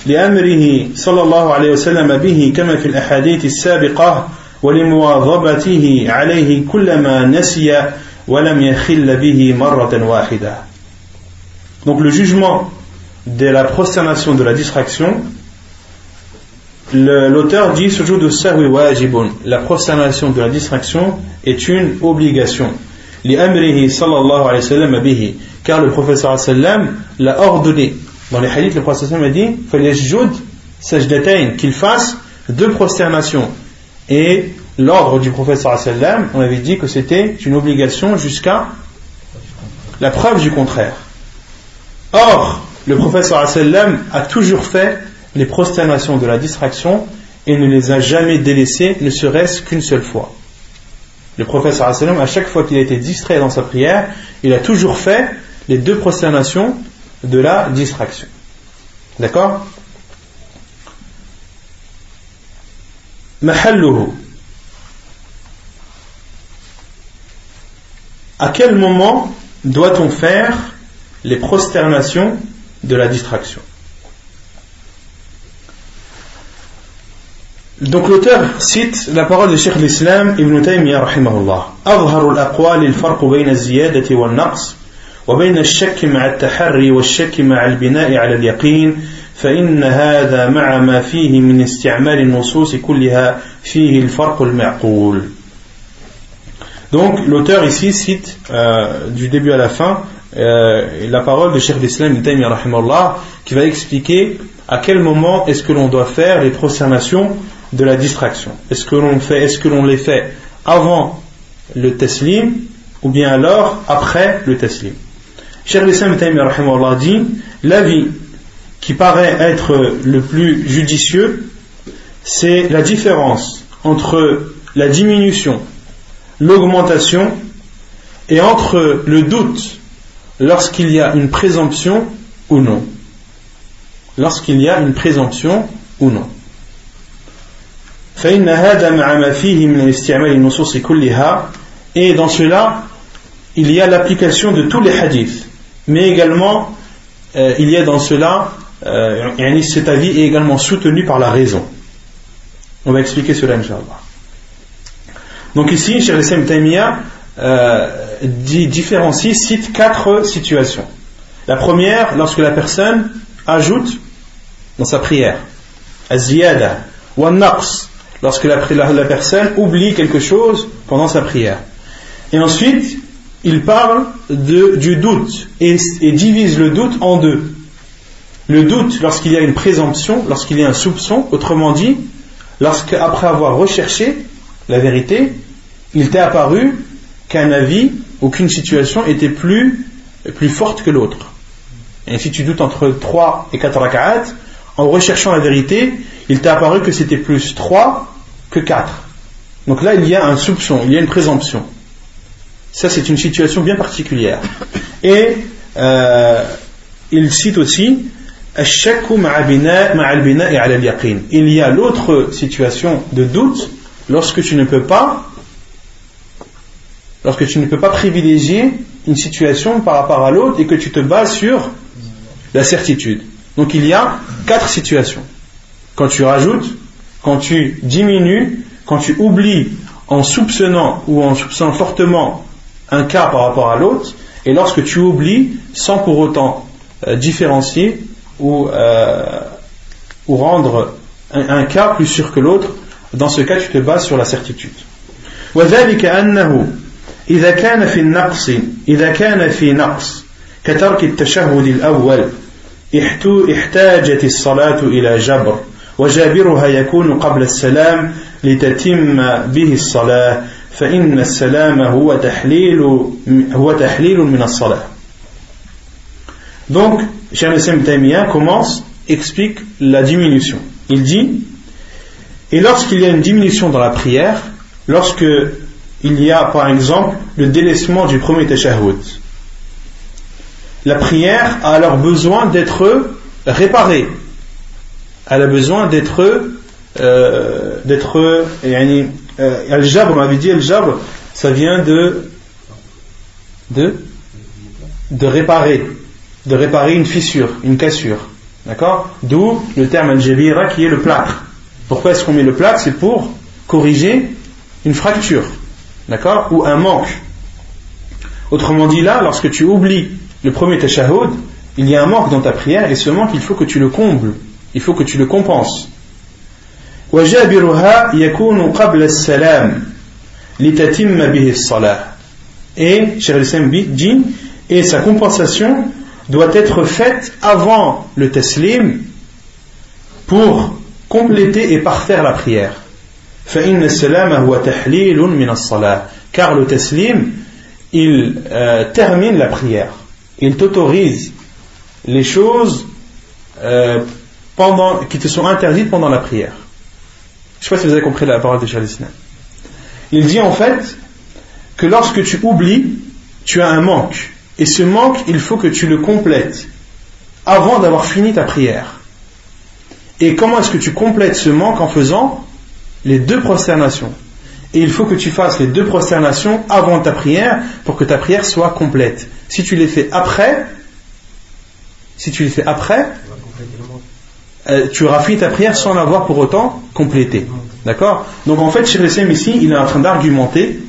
لأمره صلى الله عليه وسلم به كما في الأحاديث السابقة ولمواظبته عليه كلما نسي ولم يخل به مرة واحدة Donc le jugement de la prosternation de la distraction, l'auteur dit ce jour de sahwi wajibun, la prosternation de la distraction est une obligation. لأمره صلى الله عليه وسلم به car le professeur sallam l'a ordonné. Dans les hadiths, le professeur sallam a dit qu'il fasse deux prosternations. Et l'ordre du professeur sallam, on avait dit que c'était une obligation jusqu'à la preuve du contraire. Or, le professeur sallam a toujours fait les prosternations de la distraction et ne les a jamais délaissées, ne serait-ce qu'une seule fois. Le professeur à chaque fois qu'il a été distrait dans sa prière, il a toujours fait les deux prosternations de la distraction. D'accord? À quel moment doit-on faire les prosternations de la distraction? Donc l'auteur cite la parole de Cheikh l'Islam Ibn Taymiyyah rahimahullah. أظهر الأقوال الفرق بين الزيادة والنقص وبين الشك مع التحري والشك مع البناء على اليقين فإن هذا مع ما فيه من استعمال النصوص كلها فيه الفرق المعقول Donc l'auteur ici cite euh, du début à la fin euh, la parole de Cheikh l'Islam Ibn Taymiyyah qui va expliquer à quel moment est-ce que l'on doit faire les prosternations de la distraction. Est-ce que l'on fait, est-ce que l'on les fait avant le taslim ou bien alors après le taslim Cheikh Islam dit l'avis qui paraît être le plus judicieux, c'est la différence entre la diminution, l'augmentation et entre le doute lorsqu'il y a une présomption ou non. Lorsqu'il y a une présomption ou non. Et dans cela, il y a l'application de tous les hadiths. Mais également, euh, il y a dans cela, euh, cet avis est également soutenu par la raison. On va expliquer cela, Inch'Allah. Donc ici, Cheikh Islam Taimiyya euh, différencie, cite quatre situations. La première, lorsque la personne ajoute dans sa prière, aziyada ou naqs, lorsque la, personne oublie quelque chose pendant sa prière. Et ensuite, il parle du doute et, divise le doute en deux. Le doute lorsqu'il y a une présomption, lorsqu'il y a un soupçon, autrement dit, lorsque après avoir recherché la vérité, il t'est apparu qu'un avis ou qu'une situation était plus, plus forte que l'autre. Et si tu doutes entre 3 et 4 raka'at, en recherchant la vérité, il t'est apparu que c'était plus 3 que 4. Donc là, il y a un soupçon, il y a une présomption. Ça, c'est une situation bien particulière. Et euh, il cite aussi il y a l'autre situation de doute lorsque tu ne peux pas lorsque tu ne peux pas privilégier une situation par rapport à l'autre et que tu te bases sur la certitude. Donc il y a quatre situations. Quand tu rajoutes, quand tu diminues, quand tu oublies en soupçonnant ou en soupçonnant fortement un cas par rapport à l'autre, et lorsque tu oublies sans pour autant euh, différencier ou, euh, ou rendre un, un, cas plus sûr que l'autre, dans ce cas tu te bases sur la certitude. وذلك أنه إذا كان في النقص إذا كان في نقص كترك التشهد الأول احتاجت الصلاة إلى جبر وجابرها يكون قبل السلام لتتم به الصلاة فإن السلام هو تحليل هو تحليل من الصلاة Donc, Cheikh Islam Taymiyya commence, explique la diminution. Il dit, et lorsqu'il y a une diminution dans la prière, lorsque il y a par exemple le délaissement du premier tashahhud, la prière a alors besoin d'être réparée. elle a besoin d'être euh, d'être euh, al-jabr, on avait dit al-jabr, ça vient de de de réparer de réparer une fissure, une cassure. D'accord? D'où le terme al-jabira qui est le plâtre. Pourquoi est-ce qu'on met le plâtre? C'est pour corriger une fracture. D'accord? Ou un manque. Autrement dit, là, lorsque tu oublies le premier tashahhud, il y a un manque dans ta prière et ce manque, il faut que tu le combles. Il faut que tu le compenses. Et, dit, et sa compensation doit être faite avant le taslim pour compléter et parfaire la prière. car le taslim il euh, termine la prière il t'autorise les choses euh, qui te sont interdites pendant la prière je ne sais pas si vous avez compris la parole de Charles il dit en fait que lorsque tu oublies tu as un manque et ce manque, il faut que tu le complètes avant d'avoir fini ta prière. Et comment est-ce que tu complètes ce manque en faisant les deux prosternations? Et il faut que tu fasses les deux prosternations avant ta prière pour que ta prière soit complète. Si tu les fais après, si tu les fais après, euh, tu auras fini ta prière sans l'avoir pour autant complétée. D'accord Donc en fait, Shir ici, il est en train d'argumenter,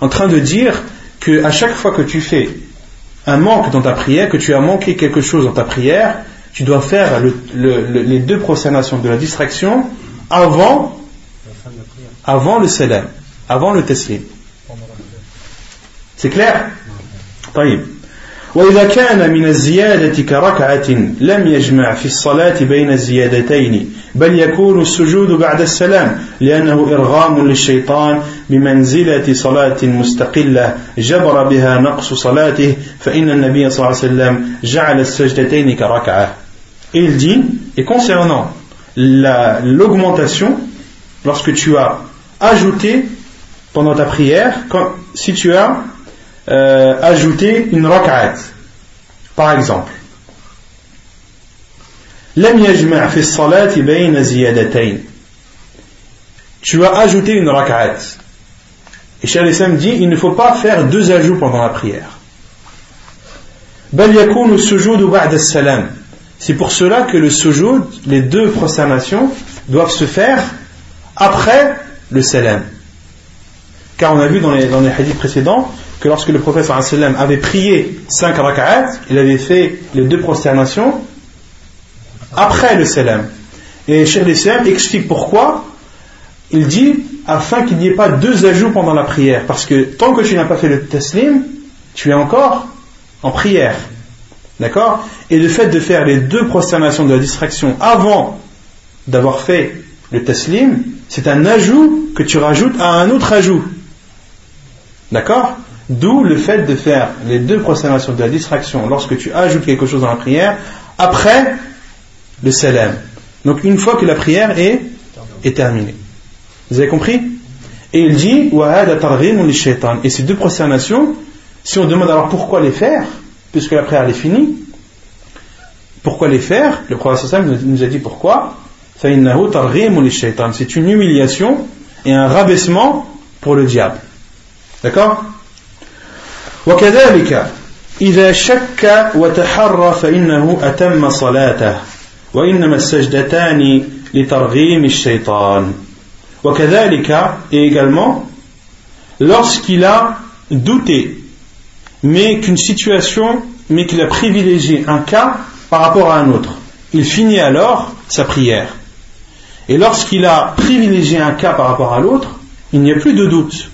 en train de dire que à chaque fois que tu fais un manque dans ta prière, que tu as manqué quelque chose dans ta prière, tu dois faire les deux prosternations de la distraction avant, avant le salam, avant le taslim. C'est clair? وإذا كان من الزيادة كركعة لم يجمع في الصلاة بين الزيادتين بل يكون السجود بعد السلام لأنه إرغام للشيطان بمنزلة صلاة مستقلة جبر بها نقص صلاته فإن النبي صلى الله عليه وسلم جعل السجدتين كركعة. Il dit, et concernant l'augmentation, lorsque tu as ajouté pendant ta prière, quand, si tu as euh, ajouté une rak'at, par exemple. Tu as ajouté une rak'at. Et Cheikh dit, il ne faut pas faire deux ajouts pendant la prière. C'est pour cela que le sujoud, les deux prosternations, doivent se faire après le salam. Car on a vu dans les hadiths précédents que lorsque le prophète avait prié cinq rak'at, il avait fait les deux prosternations après le salam. Et Cheikh l'Islam explique pourquoi. Il dit afin qu'il n'y ait pas deux ajouts pendant la prière. Parce que tant que tu n'as pas fait le taslim, tu es encore en prière. D'accord? Et le fait de faire les deux prosternations de la distraction avant d'avoir fait le taslim, c'est un ajout que tu rajoutes à un autre ajout. D'accord? D'où le fait de faire les deux prosternations de la distraction lorsque tu ajoutes quelque chose dans la prière après le salam. Donc une fois que la prière est, terminée. Vous avez compris? Et il dit Et ces deux prosternations, si on demande alors pourquoi les faire, puisque la prière est finie, pourquoi les faire? Le prophète nous a dit pourquoi? C'est une humiliation et un rabaissement pour le diable. D'accord? وكذلك إذا شك وتحرى فإنه أتم صلاته وإنما السجدتان لترغيم الشيطان وكذلك et également lorsqu'il a douté mais qu'une situation mais qu'il a privilégié un cas par rapport à un autre il finit alors sa prière et lorsqu'il a privilégié un cas par rapport à l'autre il n'y a plus de doute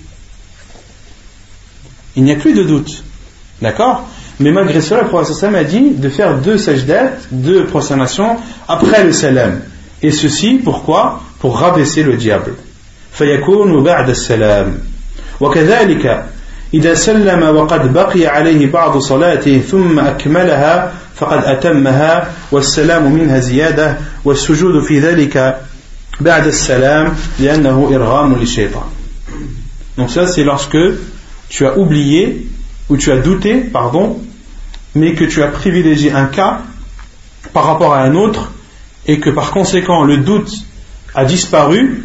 Il n'y a plus de doute. D'accord Mais malgré cela, le prophète a dit de faire deux sajdat, deux prosternations après le salam. Et ceci, pourquoi Pour rabaisser le diable. فيكون بعد السلام وكذلك إذا سلم وقد بقي عليه بعض صلاته ثم أكملها فقد أتمها والسلام منها زيادة والسجود في ذلك بعد السلام لأنه إرغام للشيطان. Donc ça c'est lorsque tu as oublié ou tu as douté, pardon, mais que tu as privilégié un cas par rapport à un autre et que par conséquent le doute a disparu,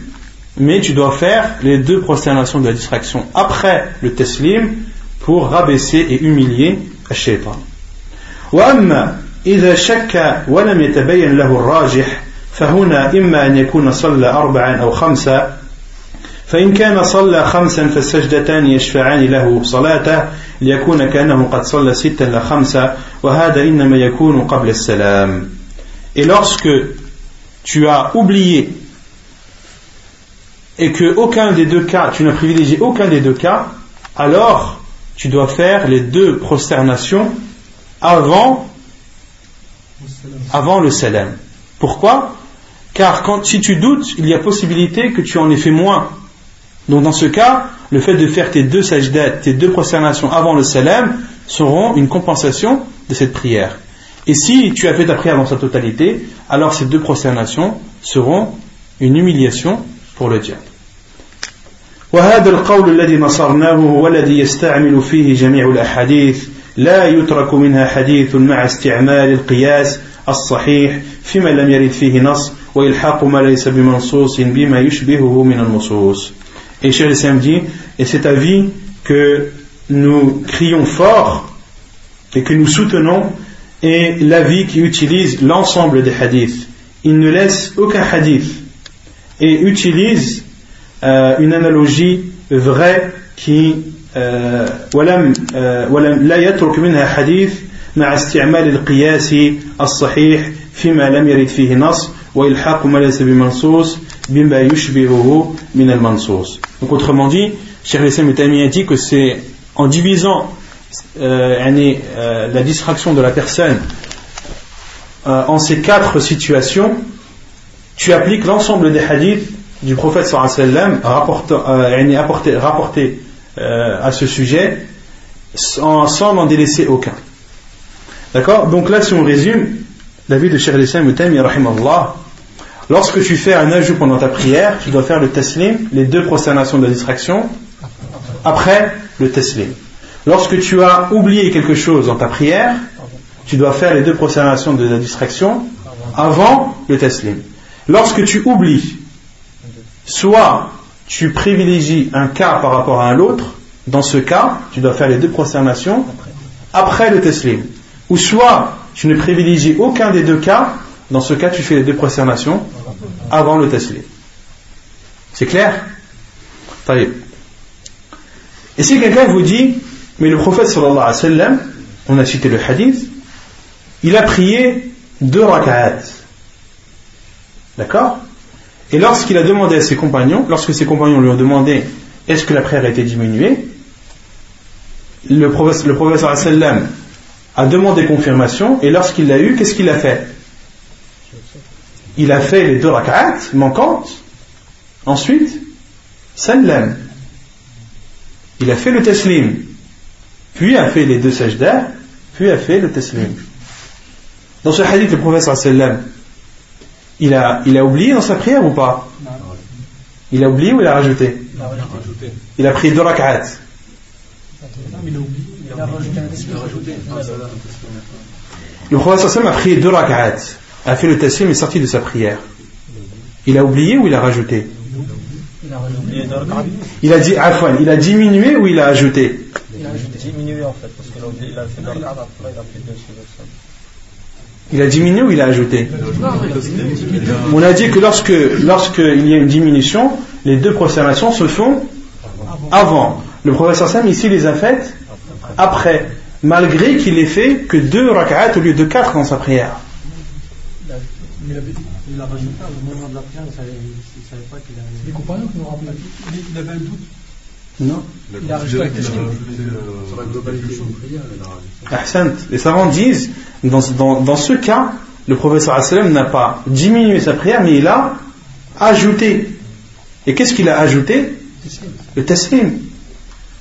mais tu dois faire les deux prosternations de la distraction après le teslim pour rabaisser et humilier le shaitan. وأما إذا شك ولم يتبين له الراجح فهنا إما أن يكون صلى أربعا أو خمسة فإن كان صلى خمسا فالسجدتان يشفعان له صلاته ليكون كأنه قد صلى ستا لا خمسة وهذا إنما يكون قبل السلام Et lorsque tu as oublié et que aucun des deux cas, tu n'as privilégié aucun des deux cas, alors tu dois faire les deux prosternations avant, avant le salam. Pourquoi Car quand, si tu doutes, il y a possibilité que tu en aies fait moins Donc dans ce cas, le fait de faire tes deux sajdat, tes deux prosternations avant le salam, seront une compensation de cette prière. Et si tu as fait ta prière dans sa totalité, alors ces deux prosternations seront une humiliation pour le diable. وهذا القول الذي نصرناه هو الذي يستعمل فيه جميع الأحاديث لا يترك منها حديث مع استعمال القياس الصحيح فيما لم يرد فيه نص وإلحاق ما ليس بمنصوص بما يشبهه من النصوص Et Cheikh Islam dit, et c'est avis que nous crions fort et que nous soutenons est l'avis qui utilise l'ensemble des hadiths. Il ne laisse aucun hadith et utilise euh, une analogie vraie qui ولم ولم لا يترك منها حديث مع استعمال القياس الصحيح فيما لم يرد فيه نص وإلحاق ما ليس بمنصوص donc autrement dit, Cheikh Mutami a dit que c'est en divisant euh, euh la distraction de la personne euh, en ces quatre situations, tu appliques l'ensemble des hadiths du prophète sallam euh, rapportés rapporté, euh, à ce sujet sans, sans n'en délaisser aucun. D'accord? Donc là, si on résume, la vie de Cheikh Lessem Tami, rahimallah, lorsque tu fais un ajout pendant ta prière, tu dois faire le taslim, les deux prosternations de la distraction, après le taslim. Lorsque tu as oublié quelque chose dans ta prière, tu dois faire les deux prosternations de la distraction avant le taslim. Lorsque tu oublies, soit tu privilégies un cas par rapport à un autre, dans ce cas, tu dois faire les deux prosternations après le taslim. Ou soit tu ne privilégies aucun des deux cas, dans ce cas tu fais les deux prosternations avant le taslim. C'est clair Et si quelqu'un vous dit, mais le prophète sallallahu alayhi wa sallam, on a cité le hadith, il a prié deux rak'at. D'accord Et lorsqu'il a demandé à ses compagnons, lorsque ses compagnons lui ont demandé est-ce que la prière a été diminuée, le prophète, le sallallahu alayhi wa sallam a demandé confirmation et lorsqu'il l'a eu, qu'est-ce qu'il a fait Il a fait les deux rak'at manquantes. Ensuite, sallam. Il a fait le taslim. Puis a fait les deux sajdas. Puis a fait le taslim. Dans ce hadith, le prophète sallam, il a, il a oublié dans sa prière ou pas? Il a oublié ou il a rajouté? Il a pris deux rak'at. Le prophète a prié deux rak'at, a fait le tassim et sorti de sa prière. Il a oublié ou il a rajouté? Il a dit afwan, il a diminué ou il a ajouté? Il a diminué en fait, parce qu'il a fait rak'at, après il a fait deux il a diminué ou il a ajouté? On a dit que lorsque, lorsque il y a une diminution, les deux prosternations se font avant. Le professeur Sam ici les a faites après, malgré qu'il ait fait que deux rak'at au lieu de quatre dans sa prière. Il a rajouté au moment de la prière, il ne savait pas qu'il avait. Les compagnons qui nous rappellent. Il avait un doute. Non. Il a rajouté Ahsant. Les savants disent, dans, dans, dans ce cas, le professeur sallam n'a pas diminué sa prière, mais il a ajouté. Et qu'est-ce qu'il a ajouté? Le taslim.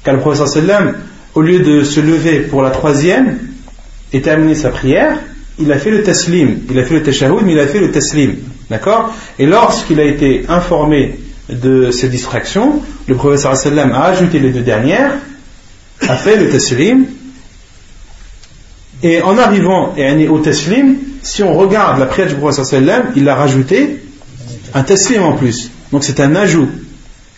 Car le professeur sallam au lieu de se lever pour la troisième et terminer sa prière, il a fait le taslim. Il a fait le tashahoud, mais il a fait le taslim. D'accord? Et lorsqu'il a été informé de ces distractions, le professeur sallam a ajouté les deux dernières, a fait le taslim. Et en arrivant au taslim, si on regarde la prière du professeur sallam, il a rajouté un taslim en plus. Donc c'est un ajout.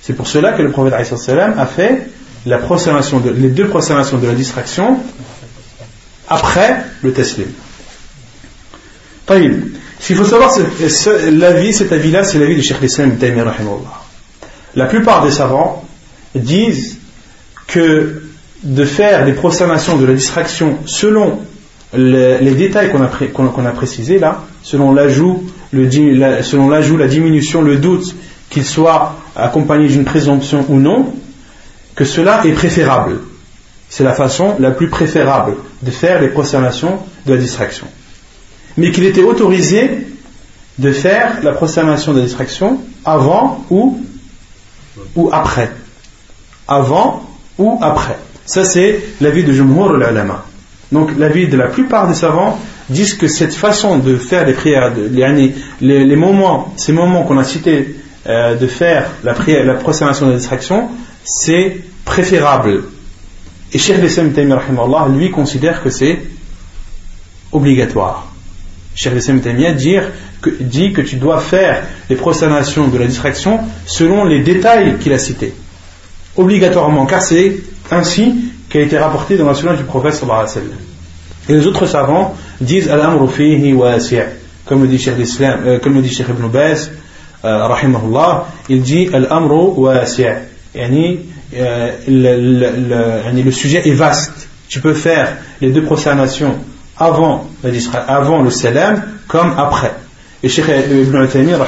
C'est pour cela que le prophète sallam a fait les deux prosternations de la distraction après le taslim. Qu'il faut savoir, cet avis-là, c'est l'avis du Cheikh l'Islam La plupart des savants disent que de faire les prosternations de la distraction selon les, détails qu'on a, précisés là, selon l'ajout, selon l'ajout, la diminution, le doute, qu'il soit accompagné d'une présomption ou non, que cela est préférable. C'est la façon la plus préférable de faire les prosternations de la distraction. Mais qu'il était autorisé de faire la prosternation de distraction avant ou, ou après. Avant ou après. Ça, c'est l'avis de Jumhur al-Alama. Donc, l'avis de la plupart des savants disent que cette façon de faire les prières, les, moments, ces moments qu'on a cités euh, de faire la, prière, la prosternation de distraction, c'est préférable. Et Cheikh Lissam lui considère que c'est obligatoire. Cheikh Lissam dit que, dit que tu dois faire les prosternations de la distraction selon les détails qu'il a cités. Obligatoirement, car c'est ainsi qu'a été rapporté dans la sunna du prophète Et les autres savants disent Al-amru fihi comme le dit Cheikh, euh, comme le dit Cheikh Ibn Baz, euh, rahimahullah, il dit Al-amru wasi' yani, euh, le, le, sujet est vaste. Tu peux faire les deux prosternations avant, avant le salam comme après. Et Cheikh Ibn Taymiyyah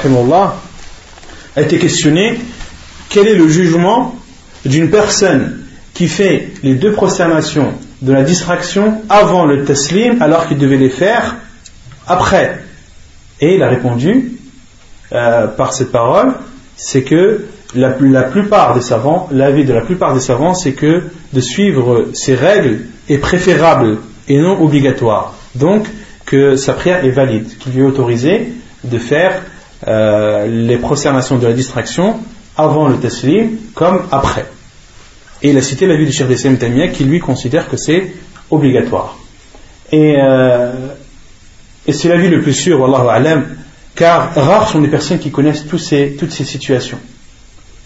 a été questionné quel est le jugement d'une personne qui fait les deux prosternations de la distraction avant le taslim alors qu'il devait les faire après? Et il a répondu euh, par cette parole, c'est que la, plupart des savants, l'avis de la plupart des savants, c'est que de suivre ces règles est préférable et non obligatoire. Donc, que sa prière est valide, qu'il lui est autorisé de faire euh, les prosternations de la distraction avant le taslim comme après. Et il a cité l'avis du Cheikh Dessem Tamia qui lui considère que c'est obligatoire. Et, euh, et c'est l'avis le plus sûr, Wallahu alam, car rares sont les personnes qui connaissent tous ces, toutes ces situations.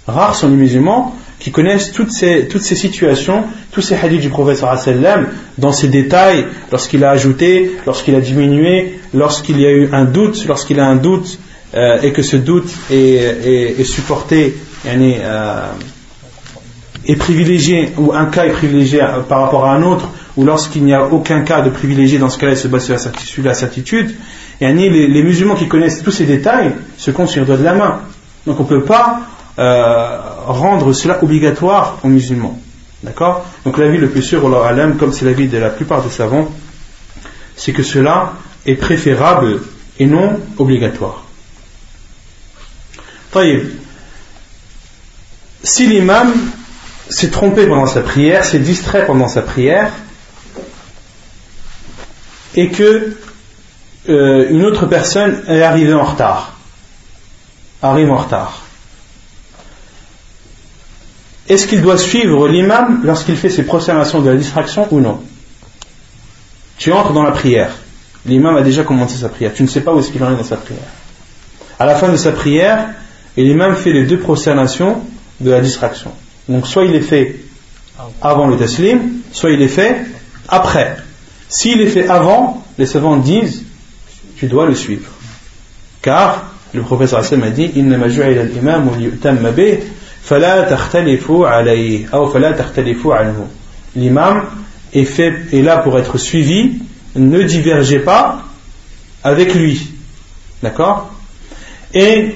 Rares sont les musulmans qui connaissent toutes ces, toutes ces situations, tous ces hadiths du prophète sallam, dans ces détails, lorsqu'il a ajouté, lorsqu'il a diminué, lorsqu'il y a eu un doute, lorsqu'il a un doute euh, et que ce doute est, est, supporté, euh, est privilégié, ou un cas est privilégié par rapport à un autre, ou lorsqu'il n'y a aucun cas de privilégié, dans ce cas-là, il se base sur la certitude, les, musulmans qui connaissent tous ces détails se comptent sur le doigt de la main. Donc on ne peut pas euh, rendre cela obligatoire aux musulmans. D'accord Donc l'avis le plus sûr, comme c'est l'avis de la plupart des savants, c'est que cela est préférable et non obligatoire. Si l'imam s'est trompé pendant sa prière, s'est distrait pendant sa prière, et que euh, une autre personne est arrivée en retard, arrive en retard, est-ce qu'il doit suivre l'imam lorsqu'il fait ses prosternations de la distraction ou non? Tu entres dans la prière. L'imam a déjà commencé sa prière. Tu ne sais pas où est-ce qu'il en est dans sa prière. À la fin de sa prière, l'imam fait les deux prosternations de la distraction. Donc soit il est fait avant le taslim, soit il est fait après. S'il est fait avant, les savants disent tu dois le suivre. Car le professeur Hassan a dit L'imam est, fait, est là pour être suivi, ne divergez pas avec lui. D'accord? Et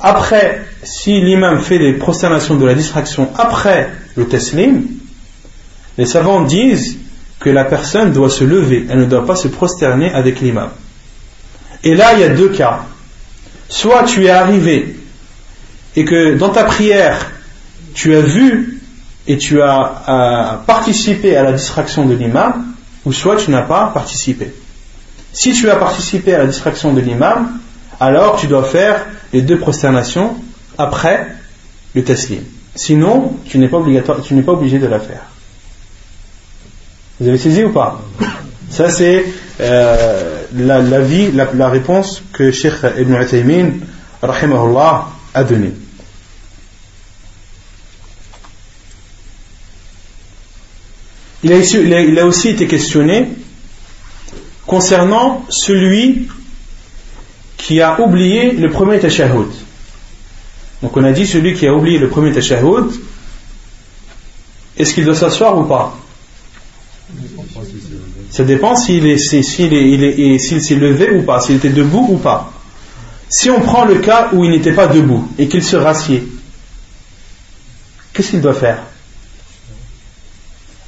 après, si l'imam fait les prosternations de la distraction après le taslim, les savants disent que la personne doit se lever, elle ne doit pas se prosterner avec l'imam. Et là, il y a deux cas. Soit tu es arrivé et que dans ta prière, tu as vu et tu as participé à la distraction de l'imam, ou soit tu n'as pas participé. Si tu as participé à la distraction de l'imam, alors tu dois faire les deux prosternations après le taslim. Sinon, tu n'es pas, tu n'es pas obligé de la faire. Vous avez saisi ou pas? Ça, c'est euh, la, vie, la, réponse que Sheikh Ibn Uthaymin, rahimahullah, a donnée. Il a, aussi été questionné concernant celui qui a oublié le premier tashahhud. Donc on a dit celui qui a oublié le premier tashahhud, est-ce qu'il doit s'asseoir ou pas? Ça dépend s'il s'est levé ou pas, s'il était debout ou pas. Si on prend le cas où il n'était pas debout et qu'il se rassied, qu'est-ce qu'il doit faire?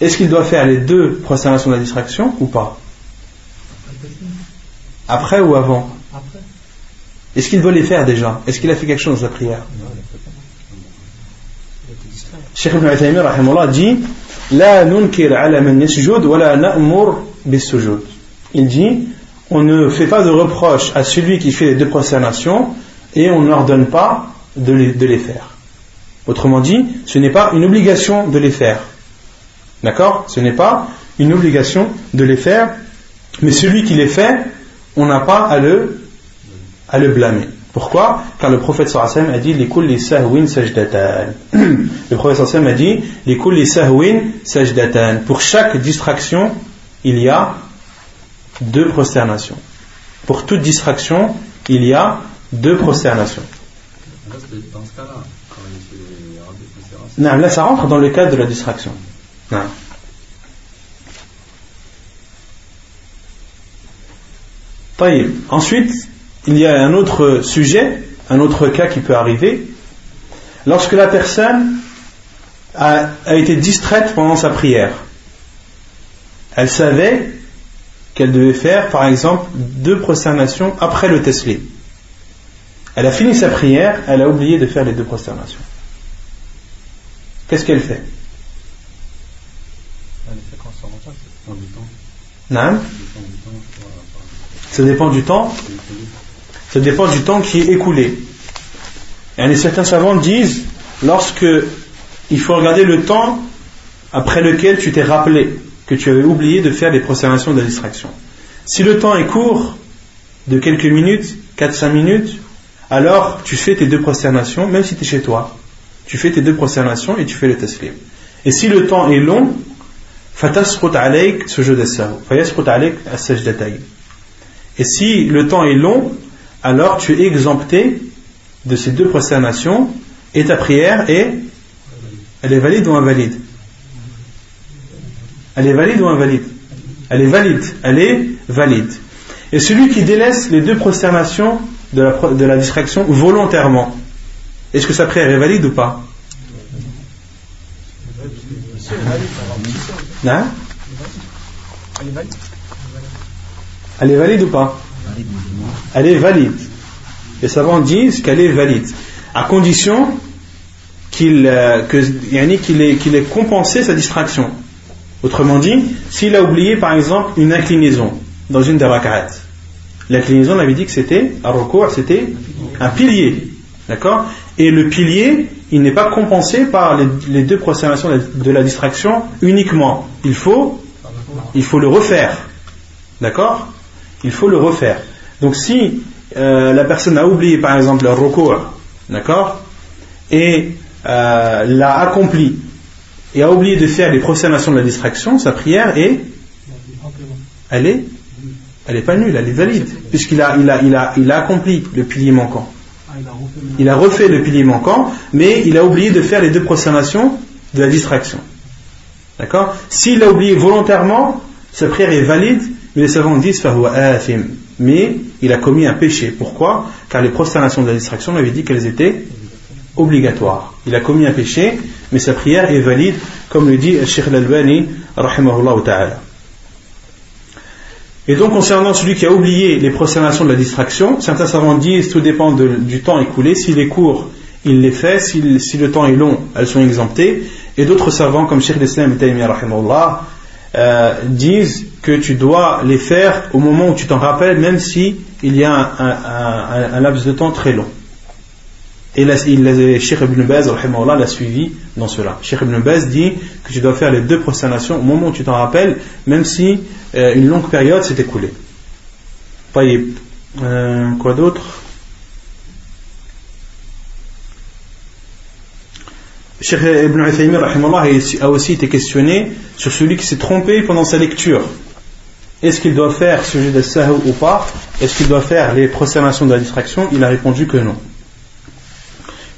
Est-ce qu'il doit faire les deux prosternations de la distraction ou pas Après ou avant Est-ce qu'il doit les faire déjà Est-ce qu'il a fait quelque chose dans sa prière Cheikh Ibn Uthaymin dit La nunkir ala man yasjud wa la na'mur bis-sujud. Il dit on ne fait pas de reproche à celui qui fait les deux prosternations et on n'ordonne pas de les, de les faire. Autrement dit, ce n'est pas une obligation de les faire. D'accord? Ce n'est pas une obligation de les faire, mais celui qui les fait, on n'a pas à le, à le blâmer. Pourquoi? Car le prophète sallam a dit les kulli sahwin sajdatan. [clears throat] Le prophète a dit les kulli sahwin sajdatan. Pour chaque distraction, il y a deux prosternations. Pour toute distraction, il y a deux prosternations. Non, là, ça rentre dans le cadre de la distraction. Non. Ensuite, il y a un autre sujet, un autre cas qui peut arriver, lorsque la personne a, été distraite pendant sa prière. Elle savait qu'elle devait faire, par exemple, deux prosternations après le teslim. Elle a fini sa prière, elle a oublié de faire les deux prosternations. Qu'est-ce qu'elle fait? Non Ça dépend du temps. Ça dépend du temps qui est écoulé. Et certains savants disent, lorsque il faut regarder le temps après lequel tu t'es rappelé que tu avais oublié de faire les prosternations de distraction. Si le temps est court, de quelques minutes, 4-5 minutes, alors tu fais tes deux prosternations, même si tu es chez toi. Tu fais tes deux prosternations et tu fais le taslim. Et si le temps est long, Et si le temps est long, alors tu es exempté de ces deux prosternations et ta prière est elle est valide ou invalide? Elle est valide ou invalide? Elle est valide. Elle est valide. Et celui qui délaisse les deux prosternations de la distraction volontairement, est-ce que sa prière est valide ou pas? Non Elle est valide ou pas Elle est valide. Les savants disent qu'elle est valide, à condition qu'il euh, ait, compensé sa distraction. Autrement dit, s'il a oublié par exemple une inclinaison dans une des l'inclinaison on avait dit que c'était, à recours, c'était un pilier. D'accord? Et le pilier, il n'est pas compensé par les, deux prosternations de la distraction uniquement. Il faut, le refaire. D'accord? Il faut le refaire. Donc si euh, la personne a oublié par exemple le recours, d'accord? Et euh, l'a accompli et a oublié de faire les prosternations de la distraction, sa prière est elle est elle n'est pas nulle, elle est valide, puisqu'il a, il a, a, il a accompli le pilier manquant. Il a refait le pilier manquant, mais il a oublié de faire les deux prosternations de la distraction. D'accord? S'il a oublié volontairement, sa prière est valide, mais les savants disent mais il a commis un péché. Pourquoi? Car les prosternations de la distraction, on avait dit qu'elles étaient obligatoires. Il a commis un péché, mais sa prière est valide, comme le dit Sheikh Al-Albani, rahimahullah ta'ala. Et donc, concernant celui qui a oublié les prosternations de la distraction, certains savants disent tout dépend du temps écoulé. S'il est court, il les fait. Si, le temps est long, elles sont exemptées. Et d'autres savants, comme Sheikh l'Islam euh, disent que tu dois les faire au moment où tu t'en rappelles, même si y a un, laps de temps très long. Et là, il, Baz l'a suivi dans cela. Sheikh Ibn Baz dit que tu dois faire les deux prosternations au moment où tu t'en rappelles, même si euh, une longue période s'est écoulée. Euh, quoi d'autre? Cheikh Ibn Uthaymin a aussi été questionné sur celui qui s'est trompé pendant sa lecture. Est-ce qu'il doit faire sujet de sahou ou pas? Est-ce qu'il doit faire les prosternations de la distraction? Il a répondu que non.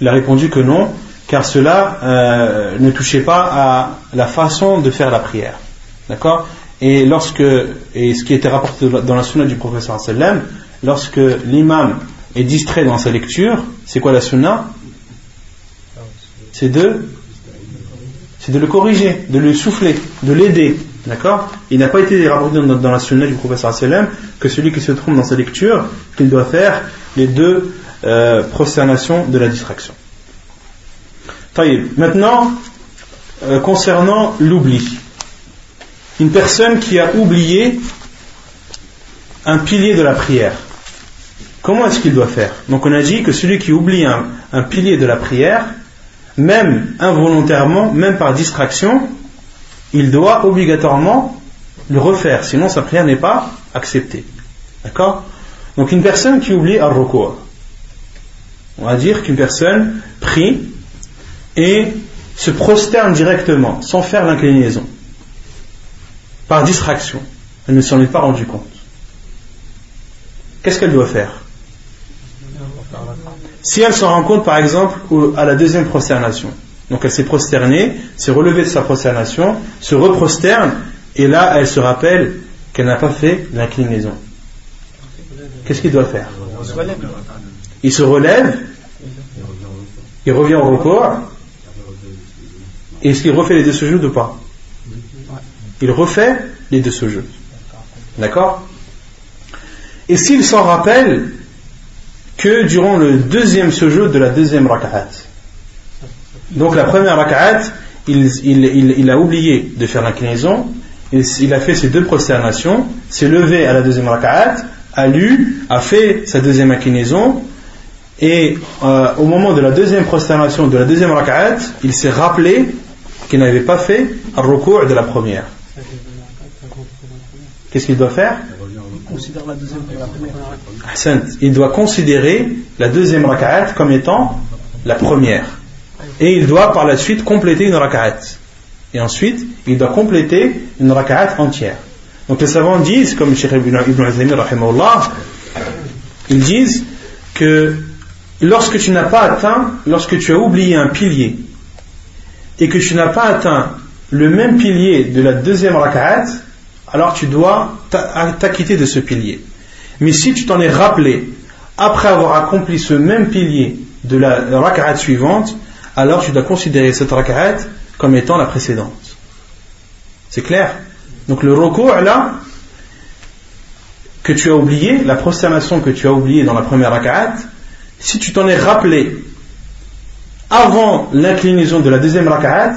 Il a répondu que non, car cela euh, ne touchait pas à la façon de faire la prière. D'accord? Et lorsque, et ce qui était rapporté dans la sunna du professeur sallam, lorsque l'imam est distrait dans sa lecture, c'est quoi la sunna? C'est de, c'est de le corriger, de le souffler, de l'aider. D'accord? Il n'a pas été rapporté dans, la sunna du professeur sallam que celui qui se trompe dans sa lecture, qu'il doit faire les deux euh, prosternation de la distraction. Maintenant, euh, concernant l'oubli, une personne qui a oublié un pilier de la prière, comment est-ce qu'il doit faire? Donc on a dit que celui qui oublie un, pilier de la prière, même involontairement, même par distraction, il doit obligatoirement le refaire, sinon sa prière n'est pas acceptée. D'accord? Donc une personne qui oublie recours, on va dire qu'une personne prie et se prosterne directement, sans faire l'inclinaison, par distraction. Elle ne s'en est pas rendue compte. Qu'est-ce qu'elle doit faire? Si elle s'en rend compte, par exemple, à la deuxième prosternation, donc elle s'est prosternée, s'est relevée de sa prosternation, se reprosterne, et là elle se rappelle qu'elle n'a pas fait l'inclinaison. Qu'est-ce qu'il doit faire? Il se relève, il revient au recours, et est-ce qu'il refait les deux sujuds ou pas Il refait les deux sujud. D'accord Et s'il s'en rappelle que durant le deuxième sujud de la deuxième rak'at. Donc la première rak'at, il, il, a oublié de faire l'inclinaison, il, a fait ses deux prosternations, s'est levé à la deuxième rak'at, a lu, a fait sa deuxième inclinaison, et euh, au moment de la deuxième prosternation de la deuxième rak'at, il s'est rappelé qu'il n'avait pas fait un recours de la première. Qu'est-ce qu'il doit faire? Il doit considérer la deuxième rak'at comme étant la première. Et il doit par la suite compléter une rak'at. Et ensuite, il doit compléter une rak'at entière. Donc les savants disent, comme Cheikh Ibn Azami, ils disent que lorsque tu n'as pas atteint, lorsque tu as oublié un pilier, et que tu n'as pas atteint le même pilier de la deuxième rak'at, alors tu dois t'acquitter de ce pilier. Mais si tu t'en es rappelé après avoir accompli ce même pilier de la rak'at suivante, alors tu dois considérer cette rak'at comme étant la précédente. C'est clair? Donc le recours là, que tu as oublié, la prosternation que tu as oublié dans la première rak'at, si tu t'en es rappelé avant l'inclinaison de la deuxième rak'at,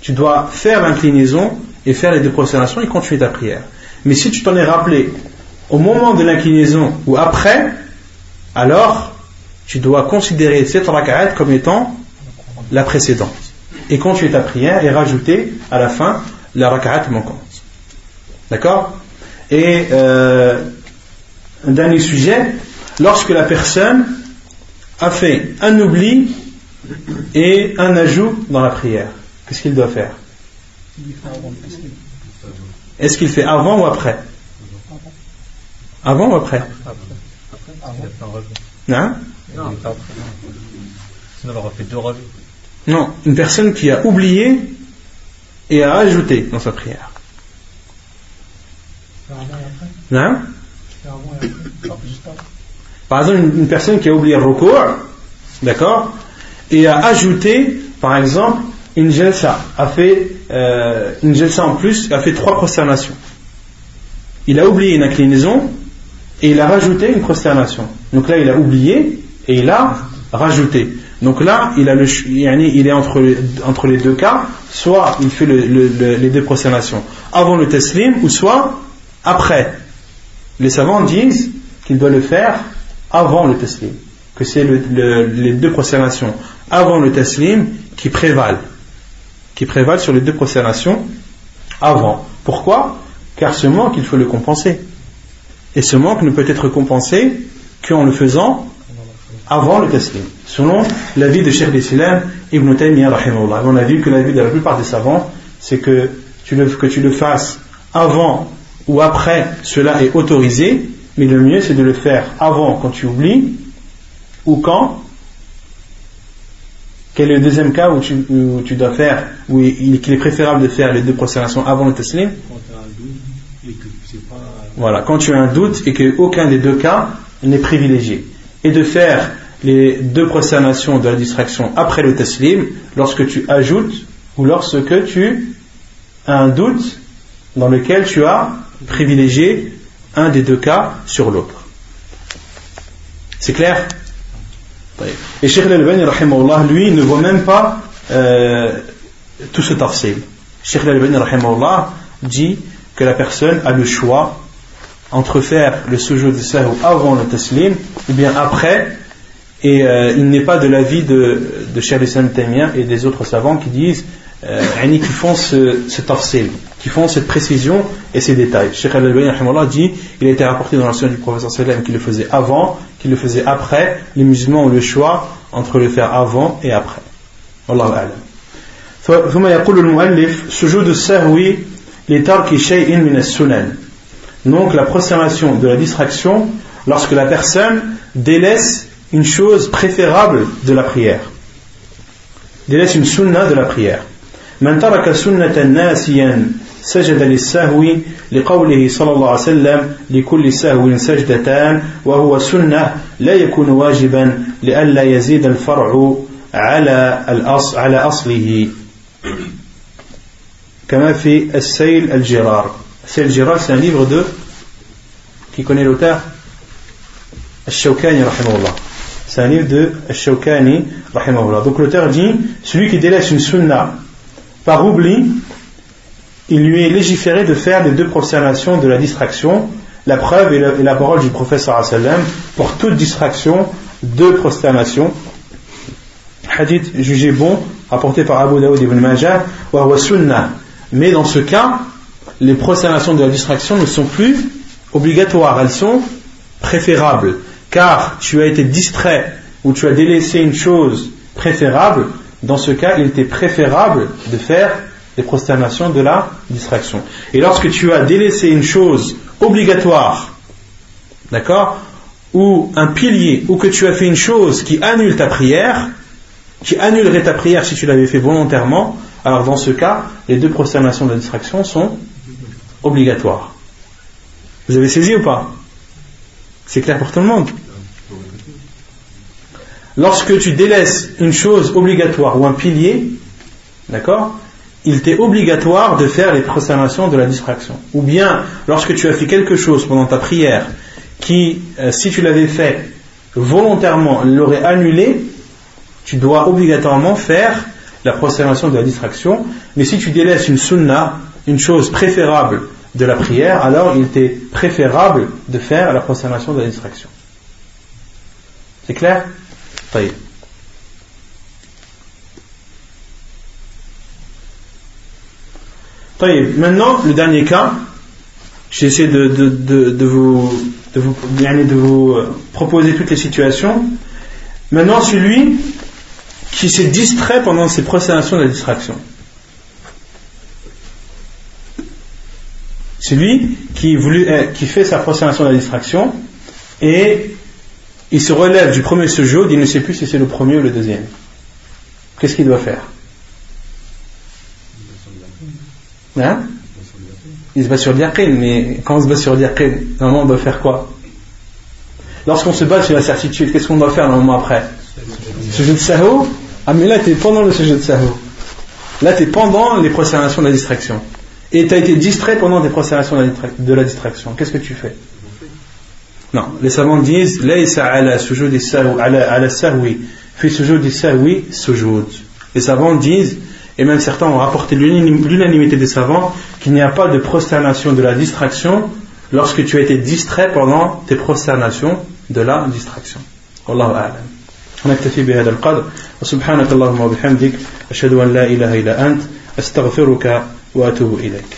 tu dois faire l'inclinaison et faire les deux prosternations et continuer ta prière. Mais si tu t'en es rappelé au moment de l'inclinaison ou après, alors tu dois considérer cette rak'at comme étant la précédente. Et continuer ta prière et rajouter à la fin la rak'at manquante. D'accord? Et euh, un dernier sujet, lorsque la personne a fait un oubli et un ajout dans la prière. Qu'est-ce qu'il doit faire? Est-ce qu'il fait avant ou après? Avant ou après? Non Non, une personne qui a oublié et a ajouté dans sa prière. Non Par exemple, une personne qui a oublié recours, d'accord et a ajouté, par exemple, une gelsa, a fait euh, une gelsa en plus, a fait trois prosternations. Il a oublié une inclinaison et il a rajouté une prosternation. Donc là, il a oublié et il a rajouté. Donc là, il, a le, il est entre, entre les deux cas, soit il fait les deux prosternations avant le teslim, ou soit après. Les savants disent qu'il doit le faire avant le teslim, que c'est les deux prosternations avant le taslim qui prévalent, qui prévalent sur les deux prosternations avant. Pourquoi? Car ce manque, il faut le compenser. Et ce manque ne peut être compensé qu'en le faisant avant le taslim. Selon l'avis de Cheikh l'Islam Ibn Taymiyyah. On a vu que l'avis de la plupart des savants, c'est que tu le, que tu le fasses avant ou après, cela est autorisé, mais le mieux c'est de le faire avant quand tu oublies ou quand. Quel est le deuxième cas où tu, dois faire, où il, est préférable de faire les deux prosternations avant le taslim Voilà, quand tu as un doute et qu'aucun des deux cas n'est privilégié. Et de faire les deux prosternations de la distraction après le taslim lorsque tu ajoutes ou lorsque tu as un doute dans lequel tu as privilégié un des deux cas sur l'autre. C'est clair? Et Sheikh al-Albani, lui, ne voit même pas euh, tout ce tafsil. Sheikh al-Albani, dit que la personne a le choix entre faire le sujoud de sahu avant le taslim ou bien après et euh, il n'est pas de l'avis de, de Cheikh al et des autres savants qui disent qui font ce, ce tafsil, qui font cette précision et ces détails. Cheikh al-Albani dit il a été rapporté dans l'ancien du professeur sallam qu'il le faisait avant, qu'il le faisait après. Les musulmans ont le choix entre le faire avant et après. Wallahu a'lam. ثم يقول المؤلف سجود السهو لترك شيء من السنن donc la prosternation de la distraction lorsque la personne délaisse une chose préférable de la prière délaisse une sunna de la prière من ترك سنة ناسيا سجد للسهو لقوله صلى الله عليه وسلم لكل سهو سجدتان وهو سنة لا يكون واجبا لئلا يزيد الفرع على الأصل على أصله. كما في السيل الجرار. c'est le Giral, c'est un livre de. Qui connaît l'auteur Al-Shawkani, C'est un livre de Al-Shawkani, Donc l'auteur dit celui qui délaisse une sunna par oubli, il lui est légiféré de faire les deux prosternations de la distraction. La preuve est la, parole du prophète sallam pour toute distraction, deux prosternations. Hadith jugé bon, rapporté par Abu Daoud ibn Majah, wa sunnah. Mais dans ce cas, les prosternations de la distraction ne sont plus obligatoires, elles sont préférables. Car tu as été distrait ou tu as délaissé une chose préférable, dans ce cas, il était préférable de faire les prosternations de la distraction. Et lorsque tu as délaissé une chose obligatoire, d'accord, ou un pilier, ou que tu as fait une chose qui annule ta prière, qui annulerait ta prière si tu l'avais fait volontairement, alors dans ce cas, les deux prosternations de la distraction sont obligatoires. Vous avez saisi ou pas? C'est clair pour tout le monde? Lorsque tu délaisses une chose obligatoire ou un pilier, d'accord il t'est obligatoire de faire les prosternations de la distraction. Ou bien, lorsque tu as fait quelque chose pendant ta prière qui, euh, si tu l'avais fait volontairement, l'aurait annulé, tu dois obligatoirement faire la prosternation de la distraction. Mais si tu délaisses une sunna, une chose préférable de la prière, alors il t'est préférable de faire la prosternation de la distraction. C'est clair? Maintenant, le dernier cas, j'essaie de, de, de, de, vous, de, vous, de vous euh, proposer toutes les situations. Maintenant, celui qui s'est distrait pendant ses procédations de la distraction. Celui qui, voulu, euh, qui fait sa procédation de la distraction et il se relève du premier sujoud, il ne sait plus si c'est le premier ou le deuxième. Qu'est-ce qu'il doit faire? Hein? Il se bat sur l'yaqin, mais quand on se bat sur l'yaqin, normalement on doit faire quoi? Lorsqu'on se bat sur la certitude, qu'est-ce qu'on doit faire normalement après? Sujet de saho Ah mais là tu es pendant le sujet de saho. Là tu es pendant les procédations de la distraction. Et tu as été distrait pendant des procédations de la distraction. Qu'est-ce que tu fais? Non, les savants disent ala sahwi fi sahwi Les savants disent et même certains ont rapporté l'unanimité des savants qu'il n'y a pas de prosternation de la distraction lorsque tu as été distrait pendant tes prosternations de la distraction. Wallahu a'lam. ونكتفي بهذا القدر وسبحانك اللهم وبحمدك أشهد أن لا إله إلا أنت أستغفرك وأتوب إليك